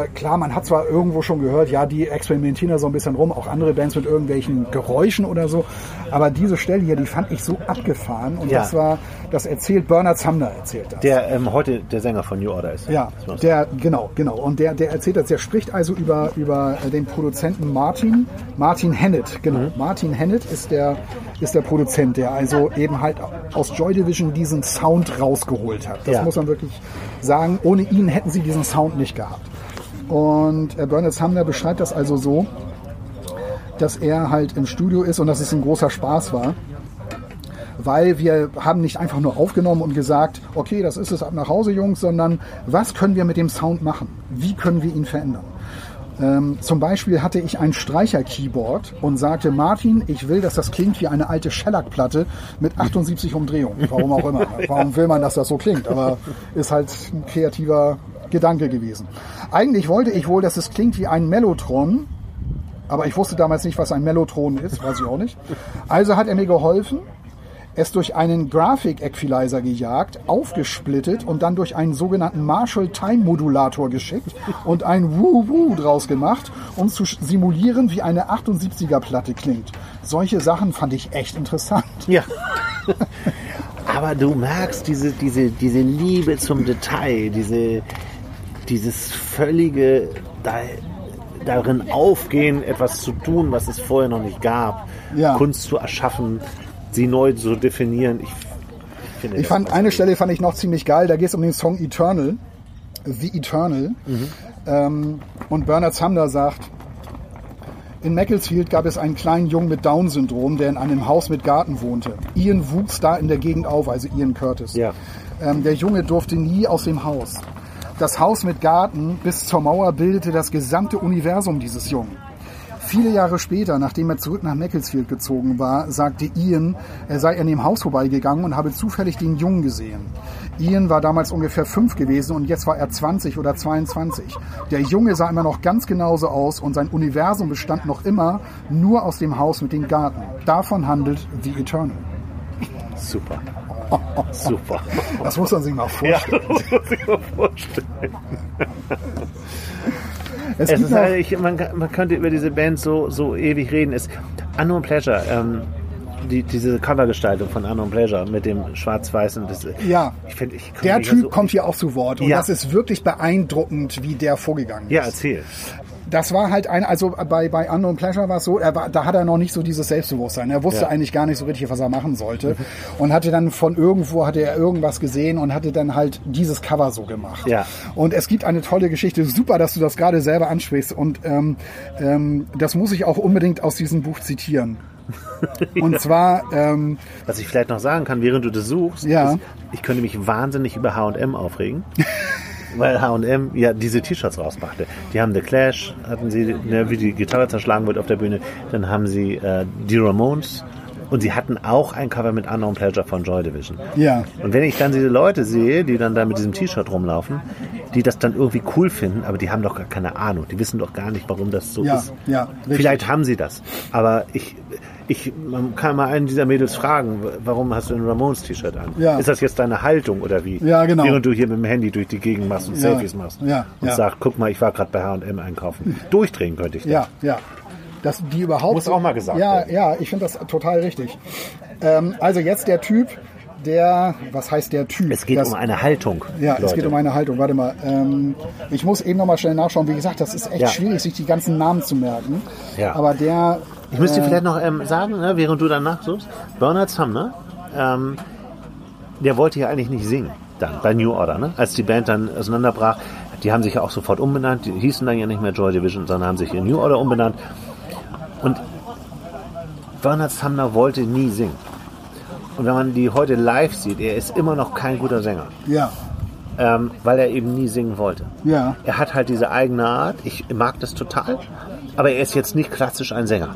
Äh, klar, man hat zwar irgendwo schon gehört, ja, die experimentieren da so ein bisschen rum, auch andere Bands mit irgendwelchen Geräuschen oder so. Aber diese Stelle hier, die fand ich so abgefahren. Und Ja. das war, das erzählt Bernard Sumner erzählt das. der ähm, heute der Sänger von New Order ist. Ja, der, genau, genau. Und der, der erzählt das, der spricht also über, über äh, den Produzenten Martin, Martin Hennett, genau. Martin Hennett ist der, ist der Produzent, der also eben halt aus Joy Division diesen Sound rausgeholt hat. Das Ja. muss man wirklich sagen. Ohne ihn hätten sie diesen Sound nicht gehabt. Und äh, Bernard Sumner beschreibt das also so, dass er halt im Studio ist und dass es ein großer Spaß war weil wir haben nicht einfach nur aufgenommen und gesagt, okay, das ist es ab nach Hause, Jungs, sondern was können wir mit dem Sound machen? Wie können wir ihn verändern? Ähm, zum Beispiel hatte ich ein Streicher-Keyboard und sagte, Martin, ich will, dass das klingt wie eine alte Shellac-Platte mit 78 Umdrehungen. Warum auch immer. Warum will man, dass das so klingt? Aber ist halt ein kreativer Gedanke gewesen. Eigentlich wollte ich wohl, dass es klingt wie ein Mellotron, aber ich wusste damals nicht, was ein Mellotron ist, weiß ich auch nicht. Also hat er mir geholfen, es durch einen Graphic Equalizer gejagt, aufgesplittet und dann durch einen sogenannten Marshall Time Modulator geschickt und ein Woo-Woo draus gemacht, um zu simulieren, wie eine 78er Platte klingt. Solche Sachen fand ich echt interessant. Ja. Aber du merkst diese, diese, diese Liebe zum Detail, diese, dieses völlige da, darin aufgehen, etwas zu tun, was es vorher noch nicht gab, Ja. Kunst zu erschaffen, sie neu zu definieren. Ich, finde Ich fand eine Stelle fand ich noch ziemlich geil. Da geht es um den Song Eternal, The Eternal. Ähm, und Bernard Sumner sagt, in Macclesfield gab es einen kleinen Jungen mit Down-Syndrom, der in einem Haus mit Garten wohnte. Ian wuchs da in der Gegend auf, also Ian Curtis. Ja. Ähm, der Junge durfte nie aus dem Haus. Das Haus mit Garten bis zur Mauer bildete das gesamte Universum dieses Jungen. Viele Jahre später, nachdem er zurück nach Macclesfield gezogen war, sagte Ian, er sei an dem Haus vorbeigegangen und habe zufällig den Jungen gesehen. Ian war damals ungefähr fünf gewesen und jetzt war er 20 oder 22. Der Junge sah immer noch ganz genauso aus und sein Universum bestand noch immer nur aus dem Haus mit dem Garten. Davon handelt The Eternal. super. Super. Das muss man sich mal Ja, vorstellen. das muss ich mir vorstellen. Es, Es ist halt, ich, man, man könnte über diese Band so, so ewig reden. Es, Unknown Pleasure, ähm, die, diese Covergestaltung von Unknown Pleasure mit dem schwarz-weißen. Ja. Ich finde, ich der Typ so- kommt hier auch zu Wort und Ja. das ist wirklich beeindruckend, wie der vorgegangen ist. Ja, erzähl. Das war halt ein, also bei, bei Unknown Pleasure war es so, war, da hat er noch nicht so dieses Selbstbewusstsein. Er wusste Ja. eigentlich gar nicht so richtig, was er machen sollte. Und hatte dann von irgendwo, hatte er irgendwas gesehen und hatte dann halt dieses Cover so gemacht. Ja. Und es gibt eine tolle Geschichte. Super, dass du das gerade selber ansprichst. Und ähm, ähm, das muss ich auch unbedingt aus diesem Buch zitieren. Und zwar, ähm, Was ich vielleicht noch sagen kann, während du das suchst, Ja. ist, ich könnte mich wahnsinnig über H&M aufregen. Weil H&M ja diese T-Shirts rausbrachte. Die haben The Clash, hatten sie, ne, wie die Gitarre zerschlagen wird auf der Bühne. Dann haben sie äh, die Ramones. Und sie hatten auch ein Cover mit Unknown Pleasure von Joy Division. ja, Und wenn ich dann diese Leute sehe, die dann da mit diesem T-Shirt rumlaufen, die das dann irgendwie cool finden, aber die haben doch gar keine Ahnung. Die wissen doch gar nicht, warum das so ja, ist. ja. richtig. Vielleicht haben sie das. Aber ich, Ich man kann mal einen dieser Mädels fragen, warum hast du ein Ramones-T-Shirt an? Ja. Ist das jetzt deine Haltung oder wie? Ja, genau. Während du hier mit dem Handy durch die Gegend machst und Ja. Selfies machst. Ja, Und ja. sagst, guck mal, ich war gerade bei H&M einkaufen. Durchdrehen könnte ich das. Ja, ja. Dass die überhaupt. Muss auch mal gesagt ja, werden. Ja, ich finde das total richtig. Ähm, also jetzt der Typ, der, was heißt der Typ? Es geht das, um eine Haltung. Ja, es Leute. geht um eine Haltung. Warte mal. Ähm, ich muss eben noch mal schnell nachschauen. Wie gesagt, das ist echt Ja. schwierig, sich die ganzen Namen zu merken. Ja. Aber der. Ich müsste äh, vielleicht noch ähm, sagen, ne, während du danach suchst, Bernard Sumner, ähm, der wollte ja eigentlich nicht singen dann bei New Order, ne? als die Band dann auseinanderbrach. Die haben sich ja auch sofort umbenannt, die hießen dann ja nicht mehr Joy Division, sondern haben sich in New Order umbenannt. Und Bernard Sumner wollte nie singen. Und wenn man die heute live sieht, er ist immer noch kein guter Sänger, Ja, ähm, weil er eben nie singen wollte. ja. Er hat halt diese eigene Art. Ich mag das total. Aber er ist jetzt nicht klassisch ein Sänger.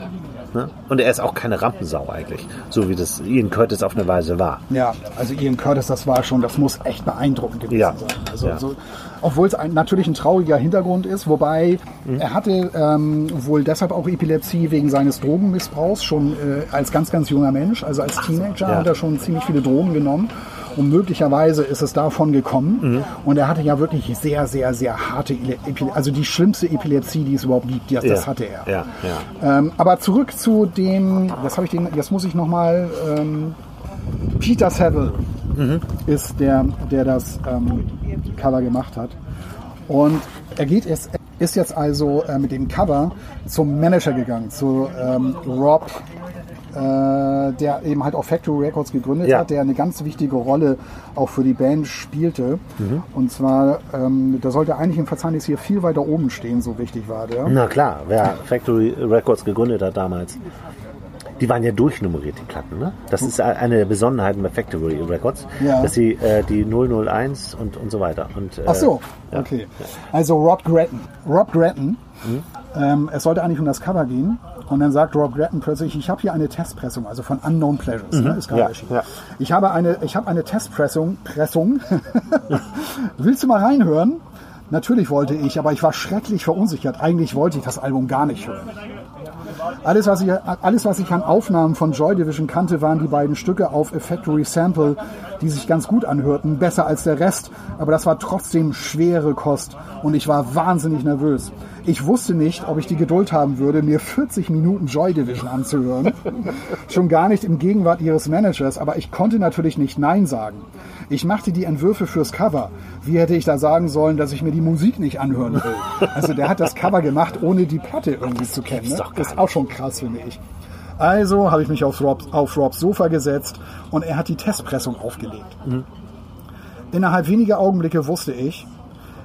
Ne? Und er ist auch keine Rampensau eigentlich. So wie das Ian Curtis auf eine Weise war. Ja, also Ian Curtis, das war schon, das muss echt beeindruckend gewesen Ja. sein. Also, Ja. so, obwohl es ein, natürlich ein trauriger Hintergrund ist, wobei Mhm. er hatte ähm, wohl deshalb auch Epilepsie wegen seines Drogenmissbrauchs, schon äh, als ganz, ganz junger Mensch, also als Teenager Ja. hat er schon ziemlich viele Drogen genommen. Und möglicherweise ist es davon gekommen. Mhm. Und er hatte ja wirklich sehr, sehr, sehr harte Epilepsie, also die schlimmste Epilepsie, die es überhaupt gibt, das, das Ja. hatte er. Ja, ja. Ähm, aber zurück zu dem, das habe ich den, jetzt muss ich nochmal, ähm, Peter Saville ist der, der das ähm, Cover gemacht hat. Und er geht jetzt, ist jetzt also äh, mit dem Cover zum Manager gegangen, zu ähm, Rob, äh, der eben halt auch Factory Records gegründet Ja. hat, der eine ganz wichtige Rolle auch für die Band spielte. Und zwar, ähm, da sollte eigentlich im Verzeichnis hier viel weiter oben stehen, so wichtig war der. Na klar, wer Factory Records gegründet hat damals. Die waren ja durchnummeriert, die Platten. Ne? Das ist eine der Besonderheiten bei Factory Records, Ja. dass sie äh, die 001 und, und so weiter. Und, äh, Ach so, ja. okay. Also Rob Gretton. Rob Gretton, Mhm. ähm, es sollte eigentlich um das Cover gehen. Und dann sagt Rob Gretton plötzlich, ich habe hier eine Testpressung, also von Unknown Pleasures, ne, ist gerade Mhm. Ja, erschienen. ja. Ich habe eine, ich habe eine Testpressung, Pressung. Willst du mal reinhören? Natürlich wollte ich, aber ich war schrecklich verunsichert. Eigentlich wollte ich das Album gar nicht hören. Alles was, ich, alles, was ich an Aufnahmen von Joy Division kannte, waren die beiden Stücke auf A Factory Sample, die sich ganz gut anhörten, besser als der Rest, aber das war trotzdem schwere Kost und ich war wahnsinnig nervös. Ich wusste nicht, ob ich die Geduld haben würde, mir 40 Minuten Joy Division anzuhören. Schon gar nicht im Gegenwart ihres Managers, aber ich konnte natürlich nicht Nein sagen. Ich machte die Entwürfe fürs Cover. Wie hätte ich da sagen sollen, dass ich mir die Musik nicht anhören will? Also der hat das Cover gemacht, ohne die Platte irgendwie zu kennen. Ne? Ist auch schon krass, finde ich. Also habe ich mich auf, Rob, auf Robs Sofa gesetzt und er hat die Testpressung aufgelegt. Innerhalb weniger Augenblicke wusste ich,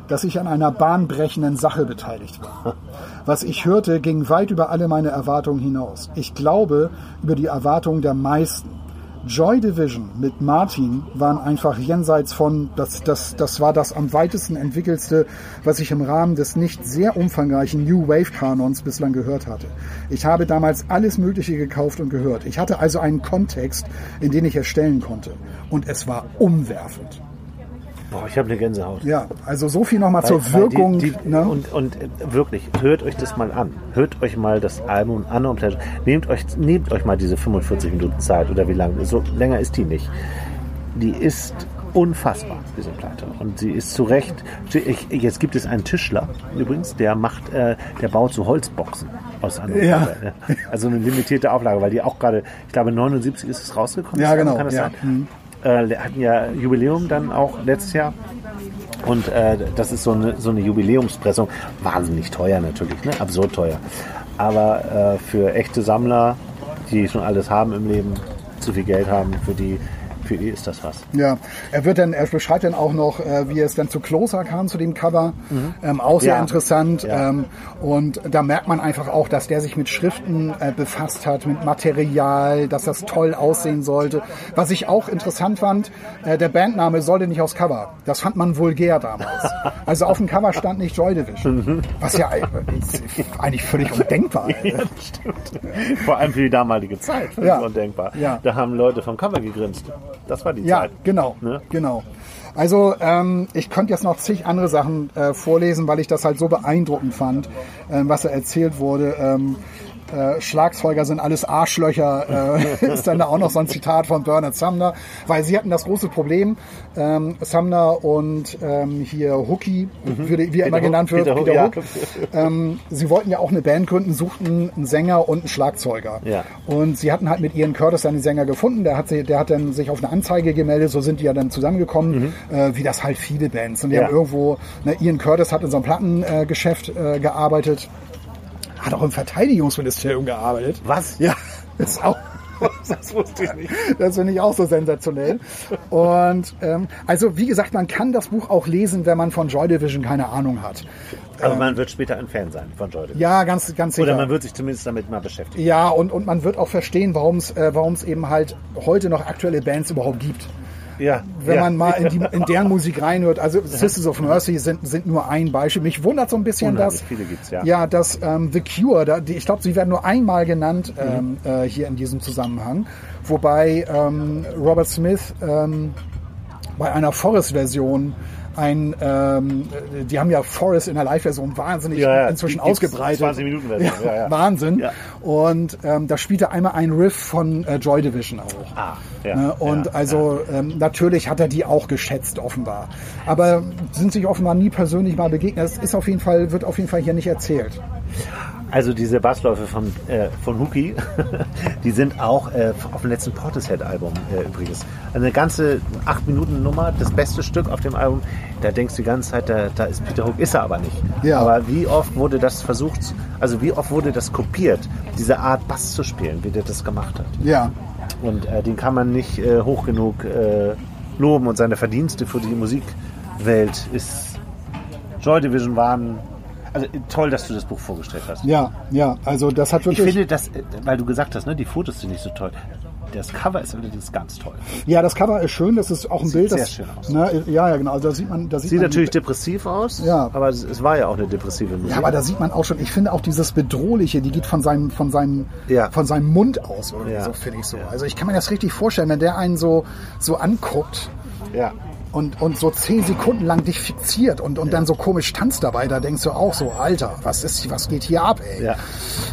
dass ich an einer bahnbrechenden Sache beteiligt war. Was ich hörte, ging weit über alle meine Erwartungen hinaus. Ich glaube, über die Erwartungen der meisten. Joy Division mit Martin waren einfach jenseits von, das, das, das war das am weitesten entwickelste, was ich im Rahmen des nicht sehr umfangreichen New Wave Kanons bislang gehört hatte. Ich habe damals alles Mögliche gekauft und gehört. Ich hatte also einen Kontext, in den ich erstellen konnte. Und es war umwerfend. Boah, ich habe eine Gänsehaut. Ja, also so viel nochmal zur Wirkung. Die, die, ne? und, und äh, wirklich, hört euch das mal an. Hört euch mal das Album Unknown Pleasure. Nehmt euch, nehmt euch mal diese 45 Minuten Zeit oder wie lange. So länger ist die nicht. Die ist unfassbar, diese Platte. Und sie ist zu Recht. Ich, jetzt gibt es einen Tischler übrigens, der macht, äh, der baut so Holzboxen aus Unknown Ja. Also eine limitierte Auflage, weil die auch gerade, ich glaube 79 ist es rausgekommen. Ja, genau, Kann das ja. sein? Äh, hatten ja Jubiläum dann auch letztes Jahr. Und äh, das ist so eine, so eine Jubiläumspressung. Wahnsinnig teuer natürlich, ne? absurd teuer. Aber äh, für echte Sammler, die schon alles haben im Leben, zu viel Geld haben, für die, für die ist das was. Ja, er wird dann, er beschreibt dann auch noch, äh, wie es dann zu Closer kam, zu dem Cover. Ähm, auch sehr Ja. interessant. Ja. Ähm, und da merkt man einfach auch, dass der sich mit Schriften äh, befasst hat, mit Material, dass das toll aussehen sollte. Was ich auch interessant fand, äh, der Bandname sollte nicht aufs Cover. Das fand man vulgär damals. Also auf dem Cover stand nicht Joy Division. Was ja eigentlich völlig undenkbar ist. Ja. Vor allem für die damalige Zeit. Ja. undenkbar. Ja. Da haben Leute vom Cover gegrinst. Das war die Ja, Zeit. genau, Ne? genau. Also ähm, ich könnte jetzt noch zig andere Sachen äh, vorlesen, weil ich das halt so beeindruckend fand, ähm, was da erzählt wurde. Ähm, äh, Schlagzeuger sind alles Arschlöcher, äh, ist dann da auch noch so ein Zitat von Bernard Sumner, weil sie hatten das große Problem, ähm, Sumner und ähm, hier Hookie, wie, wie er immer genannt wird, Peter Hook, Peter ja. Hook, ähm, sie wollten ja auch eine Band gründen, suchten einen Sänger und einen Schlagzeuger. Ja. Und sie hatten halt mit Ian Curtis einen Sänger gefunden, der hat, sie, der hat dann sich auf eine Anzeige gemeldet, so sind die ja dann zusammengekommen, äh, wie das halt viele Bands. Und die Mhm. Ja. haben irgendwo, ne, Ian Curtis hat in so einem Plattengeschäft Geschäft, äh, gearbeitet, hat auch im Verteidigungsministerium gearbeitet. Was? Ja, ist auch. Das wusste ich nicht. Das finde ich auch so sensationell. Und ähm, also wie gesagt, man kann das Buch auch lesen, wenn man von Joy Division keine Ahnung hat. Aber man wird später ein Fan sein von Joy Division. Ja, ganz, ganz sicher. Oder man wird sich zumindest damit mal beschäftigen. ja, und, und man wird auch verstehen, warum es äh, warum's eben halt heute noch aktuelle Bands überhaupt gibt. Ja. Wenn ja. man mal in, die, in deren Musik reinhört. Also Sisters of Mercy sind, sind nur ein Beispiel. Mich wundert so ein bisschen, Unheimlich dass, viele gibt's, ja. ja, dass ähm, The Cure, da, die, ich glaube, sie werden nur einmal genannt Mhm. ähm, äh, hier in diesem Zusammenhang. Wobei ähm, Robert Smith ähm, bei einer Forest-Version ein, ähm, die haben ja Forest in der Live-Version wahnsinnig Ja, ja, inzwischen die ausgebreitet. 20 Minuten Version, ja, ja. Wahnsinn. Und ähm, da spielte einmal ein Riff von äh, Joy Division auch. Ah, ja. Ne? Und also Ähm, natürlich hat er die auch geschätzt offenbar, aber sind sich offenbar nie persönlich mal begegnet. Das ist auf jeden Fall wird auf jeden Fall hier nicht erzählt. Also diese Bassläufe von, äh, von Hookie, die sind auch äh, auf dem letzten Portishead-Album äh, übrigens. Eine ganze 8-Minuten-Nummer, das beste Stück auf dem Album. Da denkst du die ganze Zeit, da, da ist Peter Hook, ist er aber nicht. Ja. Aber wie oft wurde das versucht, also wie oft wurde das kopiert, diese Art Bass zu spielen, wie der das gemacht hat. Ja, Und äh, den kann man nicht äh, hoch genug äh, loben und seine Verdienste für die Musikwelt ist. Joy Division waren. Also äh, toll, dass du das Buch vorgestellt hast. ja, ja. Also das hat Ich wirklich. finde, dass, äh, weil du gesagt hast, ne, die Fotos sind nicht so toll. Das Cover ist allerdings ganz toll. ja, das Cover ist schön. Das ist auch ein Bild. sehr das, schön aus. Ne, ja, ja, genau. Also da sieht man, da sieht, Sieht man natürlich depressiv aus, Ja. aber es, es war ja auch eine depressive Musik. Ja, aber da sieht man auch schon, ich finde auch dieses Bedrohliche, die geht von seinem, von seinem, Ja. von seinem Mund aus, irgendwie Ja. so finde ich so. Also ich kann mir das richtig vorstellen, wenn der einen so, so anguckt ja. Und, und so zehn Sekunden lang dich fixiert und, und dann so komisch tanzt dabei, da denkst du auch so, Alter, was ist, was geht hier ab, ey? Ja.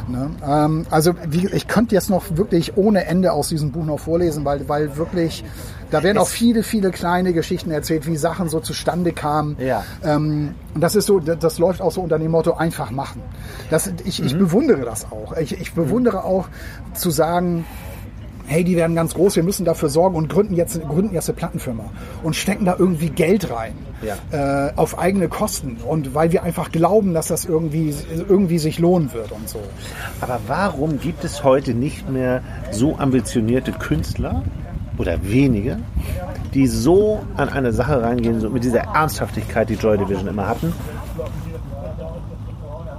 Ne? Ähm, also wie, ich könnte jetzt noch wirklich ohne Ende aus diesem Buch noch vorlesen, weil, weil wirklich, da werden auch viele, viele kleine Geschichten erzählt, wie Sachen so zustande kamen. Ja. Ähm, und das ist so, das, das läuft auch so unter dem Motto einfach machen. Das, ich, ich bewundere das auch. Ich, ich bewundere auch zu sagen, hey, die werden ganz groß, wir müssen dafür sorgen und gründen jetzt, gründen jetzt eine Plattenfirma und stecken da irgendwie Geld rein Ja. äh, auf eigene Kosten und weil wir einfach glauben, dass das irgendwie, irgendwie sich lohnen wird und so. Aber warum gibt es heute nicht mehr so ambitionierte Künstler oder wenige, die so an eine Sache reingehen, so mit dieser Ernsthaftigkeit, die Joy Division immer hatten?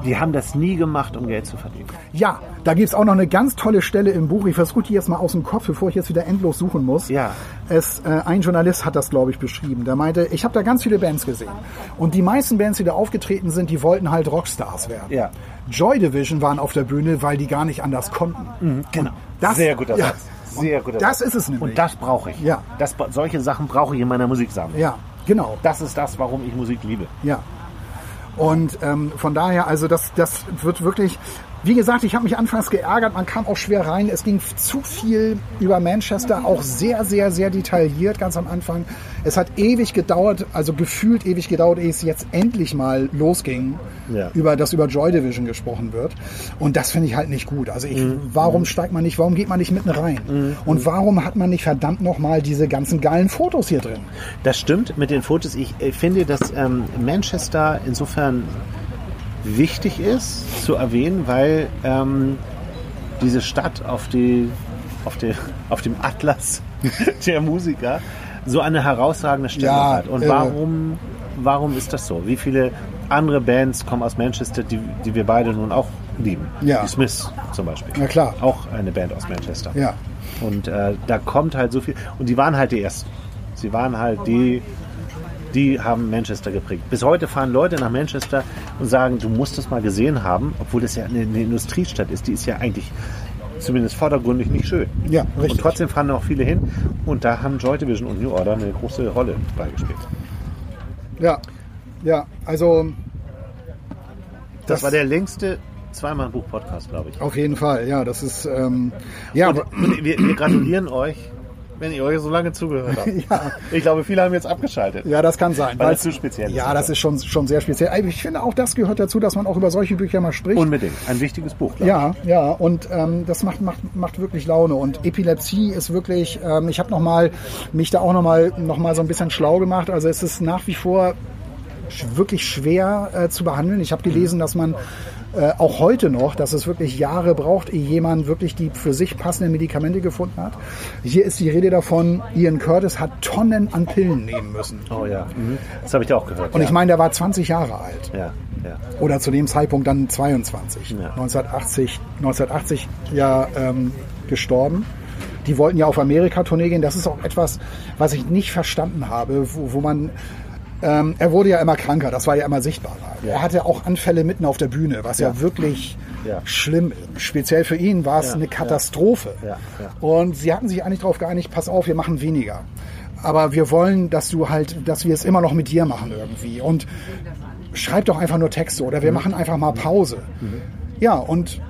Die haben das nie gemacht, um Geld zu verdienen. Ja, da gibt's auch noch eine ganz tolle Stelle im Buch. Ich versuche die jetzt mal aus dem Kopf, bevor ich jetzt wieder endlos suchen muss. Ja. Es, äh, ein Journalist hat das, glaube ich, beschrieben. Der meinte, ich habe da ganz viele Bands gesehen. Und die meisten Bands, die da aufgetreten sind, die wollten halt Rockstars werden. Ja. Joy Division waren auf der Bühne, weil die gar nicht anders konnten. Genau. Das- Sehr guter ja. Satz. Sehr guter Das Satz. ist es nämlich. Und das brauche ich. Ja. Das, solche Sachen brauche ich in meiner Musiksammlung. Ja, genau. Das ist das, warum ich Musik liebe. Ja. Und ähm, von daher, also das, das wird wirklich, wie gesagt, ich habe mich anfangs geärgert, man kam auch schwer rein. Es ging zu viel über Manchester, auch sehr, sehr, sehr detailliert ganz am Anfang. Es hat ewig gedauert, also gefühlt ewig gedauert, ehe es jetzt endlich mal losging, Ja. über das über Joy Division gesprochen wird. Und das finde ich halt nicht gut. Also ich, warum steigt man nicht, warum geht man nicht mitten rein? Und warum hat man nicht verdammt nochmal diese ganzen geilen Fotos hier drin? Das stimmt mit den Fotos. Ich finde, dass ähm, Manchester insofern wichtig ist zu erwähnen, weil ähm, diese Stadt auf, die, auf, die, auf dem Atlas der Musiker so eine herausragende Stellung Ja, hat. Und warum, warum ist das so? Wie viele andere Bands kommen aus Manchester, die, die wir beide nun auch lieben? Ja. Die Smiths zum Beispiel. Na klar. Auch eine Band aus Manchester. Ja. Und äh, da kommt halt so viel. Und die waren halt die Ersten. Sie waren halt die, die haben Manchester geprägt. Bis heute fahren Leute nach Manchester und sagen, du musst es mal gesehen haben, obwohl das ja eine, eine Industriestadt ist. Die ist ja eigentlich zumindest vordergründig nicht schön. Ja, richtig. Und trotzdem fahren auch viele hin. Und da haben Joy Division und New Order eine große Rolle beigespielt. Ja, ja, also Das, Das- war der längste zweimal ein Buch-Podcast, glaube ich. Auf jeden Fall, ja, das ist, ähm, ja, und wir, wir gratulieren euch, wenn ihr euch so lange zugehört habt. Ja. Ich glaube, viele haben jetzt abgeschaltet. ja, das kann sein. Weil das zu speziell ist. Ja, das ist schon, schon sehr speziell. Ich finde auch, das gehört dazu, dass man auch über solche Bücher mal spricht. Unbedingt. Ein wichtiges Buch, Ja, ja, und ähm, das macht, macht, macht wirklich Laune. Und Epilepsie ist wirklich, ähm, ich habe mich da auch noch mal, noch mal so ein bisschen schlau gemacht. Also es ist nach wie vor wirklich schwer äh, zu behandeln. Ich habe gelesen, dass man äh, auch heute noch, dass es wirklich Jahre braucht, ehe jemand wirklich die für sich passenden Medikamente gefunden hat. Hier ist die Rede davon, Ian Curtis hat Tonnen an Pillen nehmen müssen. Oh ja. Mhm. Das habe ich auch gehört. Und ja. ich meine, der war 20 Jahre alt. Ja, ja. oder zu dem Zeitpunkt dann 22. Ja. 1980, 1980 ja ähm, gestorben. Die wollten ja auf Amerika-Tournee gehen. Das ist auch etwas, was ich nicht verstanden habe, wo, wo man ähm, er wurde ja immer kranker, das war ja immer sichtbarer. Ja. Er hatte auch Anfälle mitten auf der Bühne, was ja, Ja. wirklich Ja. schlimm ist. Speziell für ihn war es eine. Katastrophe. Und sie hatten sich eigentlich darauf geeinigt, pass auf, wir machen weniger. Aber wir wollen, dass du halt, dass wir es immer noch mit dir machen irgendwie. Und schreib doch einfach nur Texte oder Mhm. wir machen einfach mal Pause. Ja, und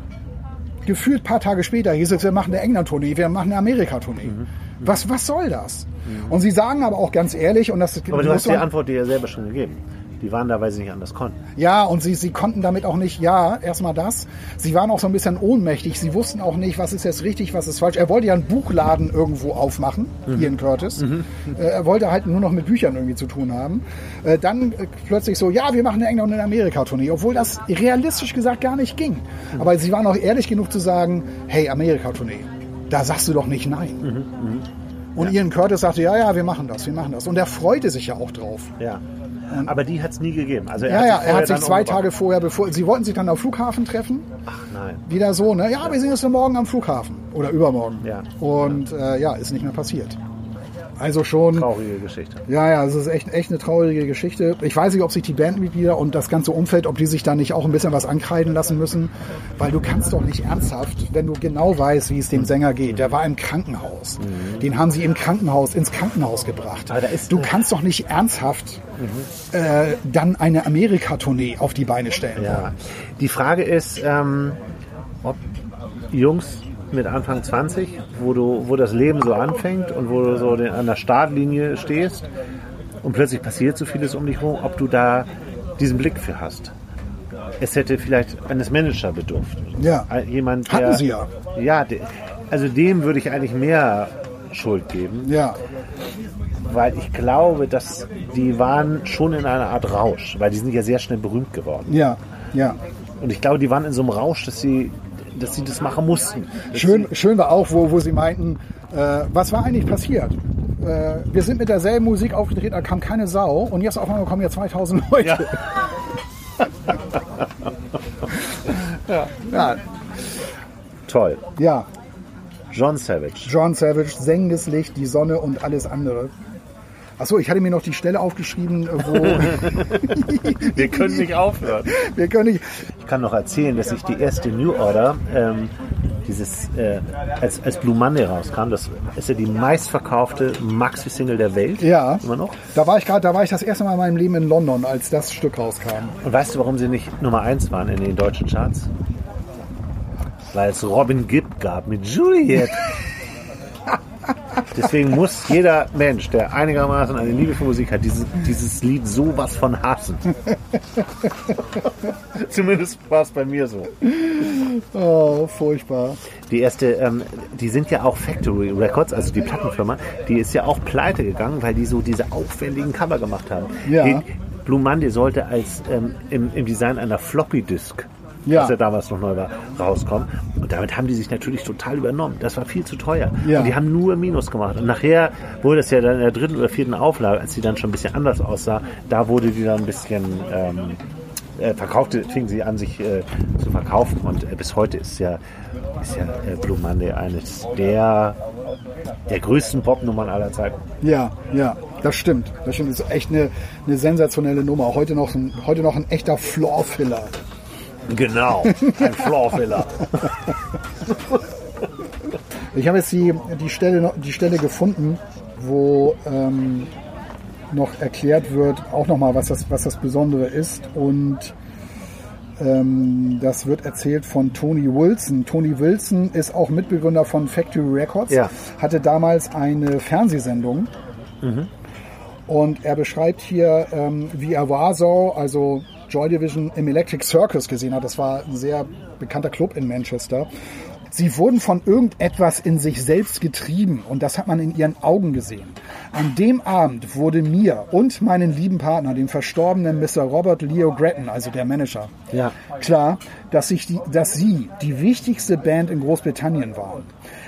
gefühlt paar Tage später hieß es, wir machen eine England-Tournee, wir machen eine Amerika-Tournee. Mhm. Was, was soll das? Und sie sagen aber auch ganz ehrlich, und das Aber du hast die Antwort dir ja selber schon gegeben. Die waren da, weil sie nicht anders konnten. ja, und sie, sie konnten damit auch nicht, ja, erstmal das. Sie waren auch so ein bisschen ohnmächtig. Sie wussten auch nicht, was ist jetzt richtig, was ist falsch. Er wollte ja einen Buchladen irgendwo aufmachen, Ian Curtis. Äh, er wollte halt nur noch mit Büchern irgendwie zu tun haben. Äh, dann äh, plötzlich so, ja, wir machen eine England- und eine Amerika-Tournee, obwohl das realistisch gesagt gar nicht ging. Aber sie waren auch ehrlich genug zu sagen, hey, Amerika-Tournee, da sagst du doch nicht nein. Und Ian Curtis sagte, ja, ja, wir machen das, wir machen das. Und er freute sich ja auch drauf. Ja. Aber die hat es nie gegeben. Also er Ja, hat ja, er hat sich zwei. Tage vorher, bevor sie wollten sich dann am Flughafen treffen, Ach nein. wieder so, ne? Ja, wir sehen uns morgen am Flughafen oder übermorgen. Ja. Und äh, ja, ist nicht mehr passiert. Also schon, Traurige Geschichte. ja, ja, es ist echt, echt eine traurige Geschichte. Ich weiß nicht, ob sich die Bandmitglieder und das ganze Umfeld, ob die sich da nicht auch ein bisschen was ankreiden lassen müssen, weil du kannst doch nicht ernsthaft, wenn du genau weißt, wie es dem Sänger geht. Der war im Krankenhaus. Den haben sie im Krankenhaus, ins Krankenhaus gebracht. Mhm. Ist- du kannst doch nicht ernsthaft äh, dann eine Amerika-Tournee auf die Beine stellen. Ja. Die Frage ist, ähm, ob Jungs mit Anfang 20, wo du, wo das Leben so anfängt und wo du so den, an der Startlinie stehst und plötzlich passiert so vieles um dich herum, ob du da diesen Blick für hast. Es hätte vielleicht eines Manager bedurft. Ja. Jemand, der, Hatten sie ja. Ja, also dem würde ich eigentlich mehr Schuld geben, Ja, weil ich glaube, dass die waren schon in einer Art Rausch, weil die sind ja sehr schnell berühmt geworden. ja, ja. Und ich glaube, die waren in so einem Rausch, dass sie, dass sie das machen mussten. Schön, schön war auch, wo, wo sie meinten, äh, was war eigentlich passiert? Äh, wir sind mit derselben Musik aufgetreten, da kam keine Sau und jetzt auf einmal kommen hier 2000 Leute. Ja. Ja, ja, toll. ja. John Savage. John Savage, sengendes Licht, die Sonne und alles andere. Achso, ich hatte mir noch die Stelle aufgeschrieben, äh, wo Wir können nicht aufhören. wir können nicht. Ich kann noch erzählen, dass ich die erste New Order, ähm, dieses, äh, als, als Blue Monday rauskam, das ist ja die meistverkaufte Maxi-Single der Welt. Ja. Immer noch. Da war ich gerade, da war ich das erste Mal in meinem Leben in London, als das Stück rauskam. Und weißt du, warum sie nicht Nummer 1 waren in den deutschen Charts? Weil es Robin Gibb gab mit Juliet. Deswegen muss jeder Mensch, der einigermaßen eine Liebe für Musik hat, dieses, dieses Lied sowas von hassen. Zumindest war es bei mir so. Oh, furchtbar. Die erste, ähm, die sind ja auch Factory Records, also die Plattenfirma, die ist ja auch pleite gegangen, weil die so diese aufwendigen Cover gemacht haben. Ja. Die, Blue Monday sollte als ähm, im, im Design einer Floppy Disk, Ja. was ja damals noch neu war, rauskommen. Und damit haben die sich natürlich total übernommen. Das war viel zu teuer. Ja. Und die haben nur Minus gemacht. Und nachher wurde es ja dann in der dritten oder vierten Auflage, als die dann schon ein bisschen anders aussah, da wurde die dann ein bisschen ähm, äh, verkaufte, fingen sie an, sich äh, zu verkaufen. Und äh, bis heute ist ja, ist ja äh, Blue Monday eines der, der größten Popnummern aller Zeiten. Ja, ja, das stimmt. Das stimmt. Das ist echt eine, eine sensationelle Nummer. Heute noch ein, heute noch ein echter Floor-Filler. Genau, ein Floorfiller. Ich habe jetzt die, die, Stelle, die Stelle gefunden, wo ähm, noch erklärt wird, auch nochmal, was das, was das Besondere ist. Und Ähm, das wird erzählt von Tony Wilson. Tony Wilson ist auch Mitbegründer von Factory Records, Ja. hatte damals eine Fernsehsendung. Und er beschreibt hier, ähm, wie er Warsaw, also Joy Division im Electric Circus gesehen hat. Das war ein sehr bekannter Club in Manchester. Sie wurden von irgendetwas in sich selbst getrieben und das hat man in ihren Augen gesehen. An dem Abend wurde mir und meinen lieben Partner, dem verstorbenen Mr. Robert Leo Gretton, also der Manager, Ja. klar, dass, sich die, dass sie die wichtigste Band in Großbritannien waren.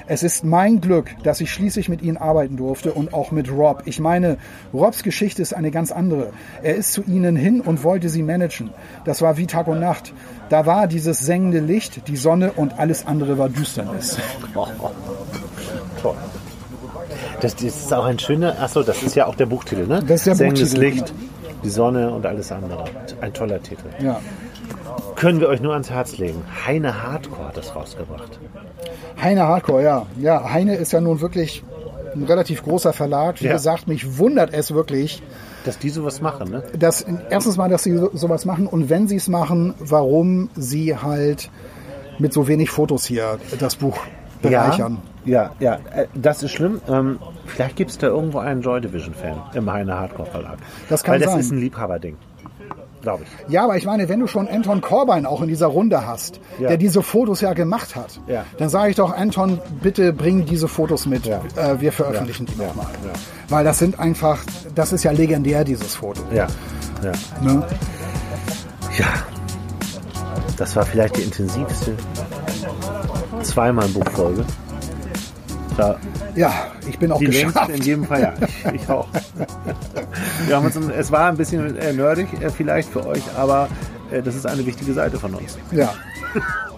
Es ist mein Glück, dass ich schließlich mit ihnen arbeiten durfte und auch mit Rob. Ich meine, Robs Geschichte ist eine ganz andere. Er ist zu ihnen hin und wollte sie managen. Das war wie Tag und Nacht. Da war dieses sengende Licht, die Sonne und alles andere war Düsternis. Oh, oh. Toll. Das, das ist auch ein schöner, achso, das ist ja auch der Buchtitel, ne? Das ist der Sengendes Buchtitel, Licht, die Sonne und alles andere. Ein toller Titel. Ja. Können wir euch nur ans Herz legen. Heine Hardcore hat das rausgebracht. Heine Hardcore, ja. Ja, Heine ist ja nun wirklich ein relativ großer Verlag. Wie Ja. gesagt, mich wundert es wirklich, Dass die sowas machen, ne? dass erstens mal, dass sie so, sowas machen und wenn sie es machen, warum sie halt mit so wenig Fotos hier das Buch bereichern. Ja, ja, äh, das ist schlimm. Ähm, vielleicht gibt es da irgendwo einen Joy Division-Fan im Heine Hardcore Verlag. Das kann Weil das sein. ist ein Liebhaberding. Glaube ich. Ja. aber ich meine, wenn du schon Anton Corbijn auch in dieser Runde hast, Ja. der diese Fotos ja gemacht hat, Ja. dann sage ich doch, Anton, bitte bring diese Fotos mit. Ja. Äh, wir veröffentlichen die nochmal. Weil das sind einfach, das ist ja legendär, dieses Foto. Ja, ja. Ne? Ja, das war vielleicht die intensivste zweimal Buchfolge. Da, Ja, ich bin auch die geschafft. in jedem Fall, ja. Ich, ich auch. Wir haben uns, es war ein bisschen äh, nerdig äh, vielleicht für euch, aber äh, das ist eine wichtige Seite von uns. Ja.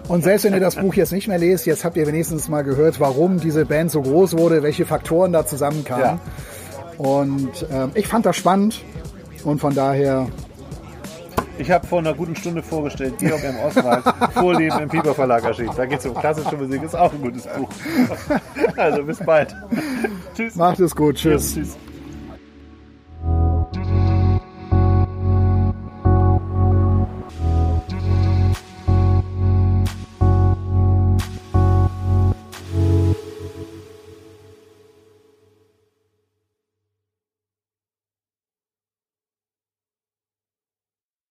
Und selbst wenn ihr das Buch jetzt nicht mehr lest, jetzt habt ihr wenigstens mal gehört, warum diese Band so groß wurde, welche Faktoren da zusammenkamen. Ja. Und ähm, ich fand das spannend und von daher, Ich habe vor einer guten Stunde vorgestellt, Georg M. Oswald, Vorleben im Pieper Verlag erschienen. Da geht es um klassische Musik, ist auch ein gutes Buch. Also bis bald. Tschüss. macht es gut. Tschüss. Tschüss.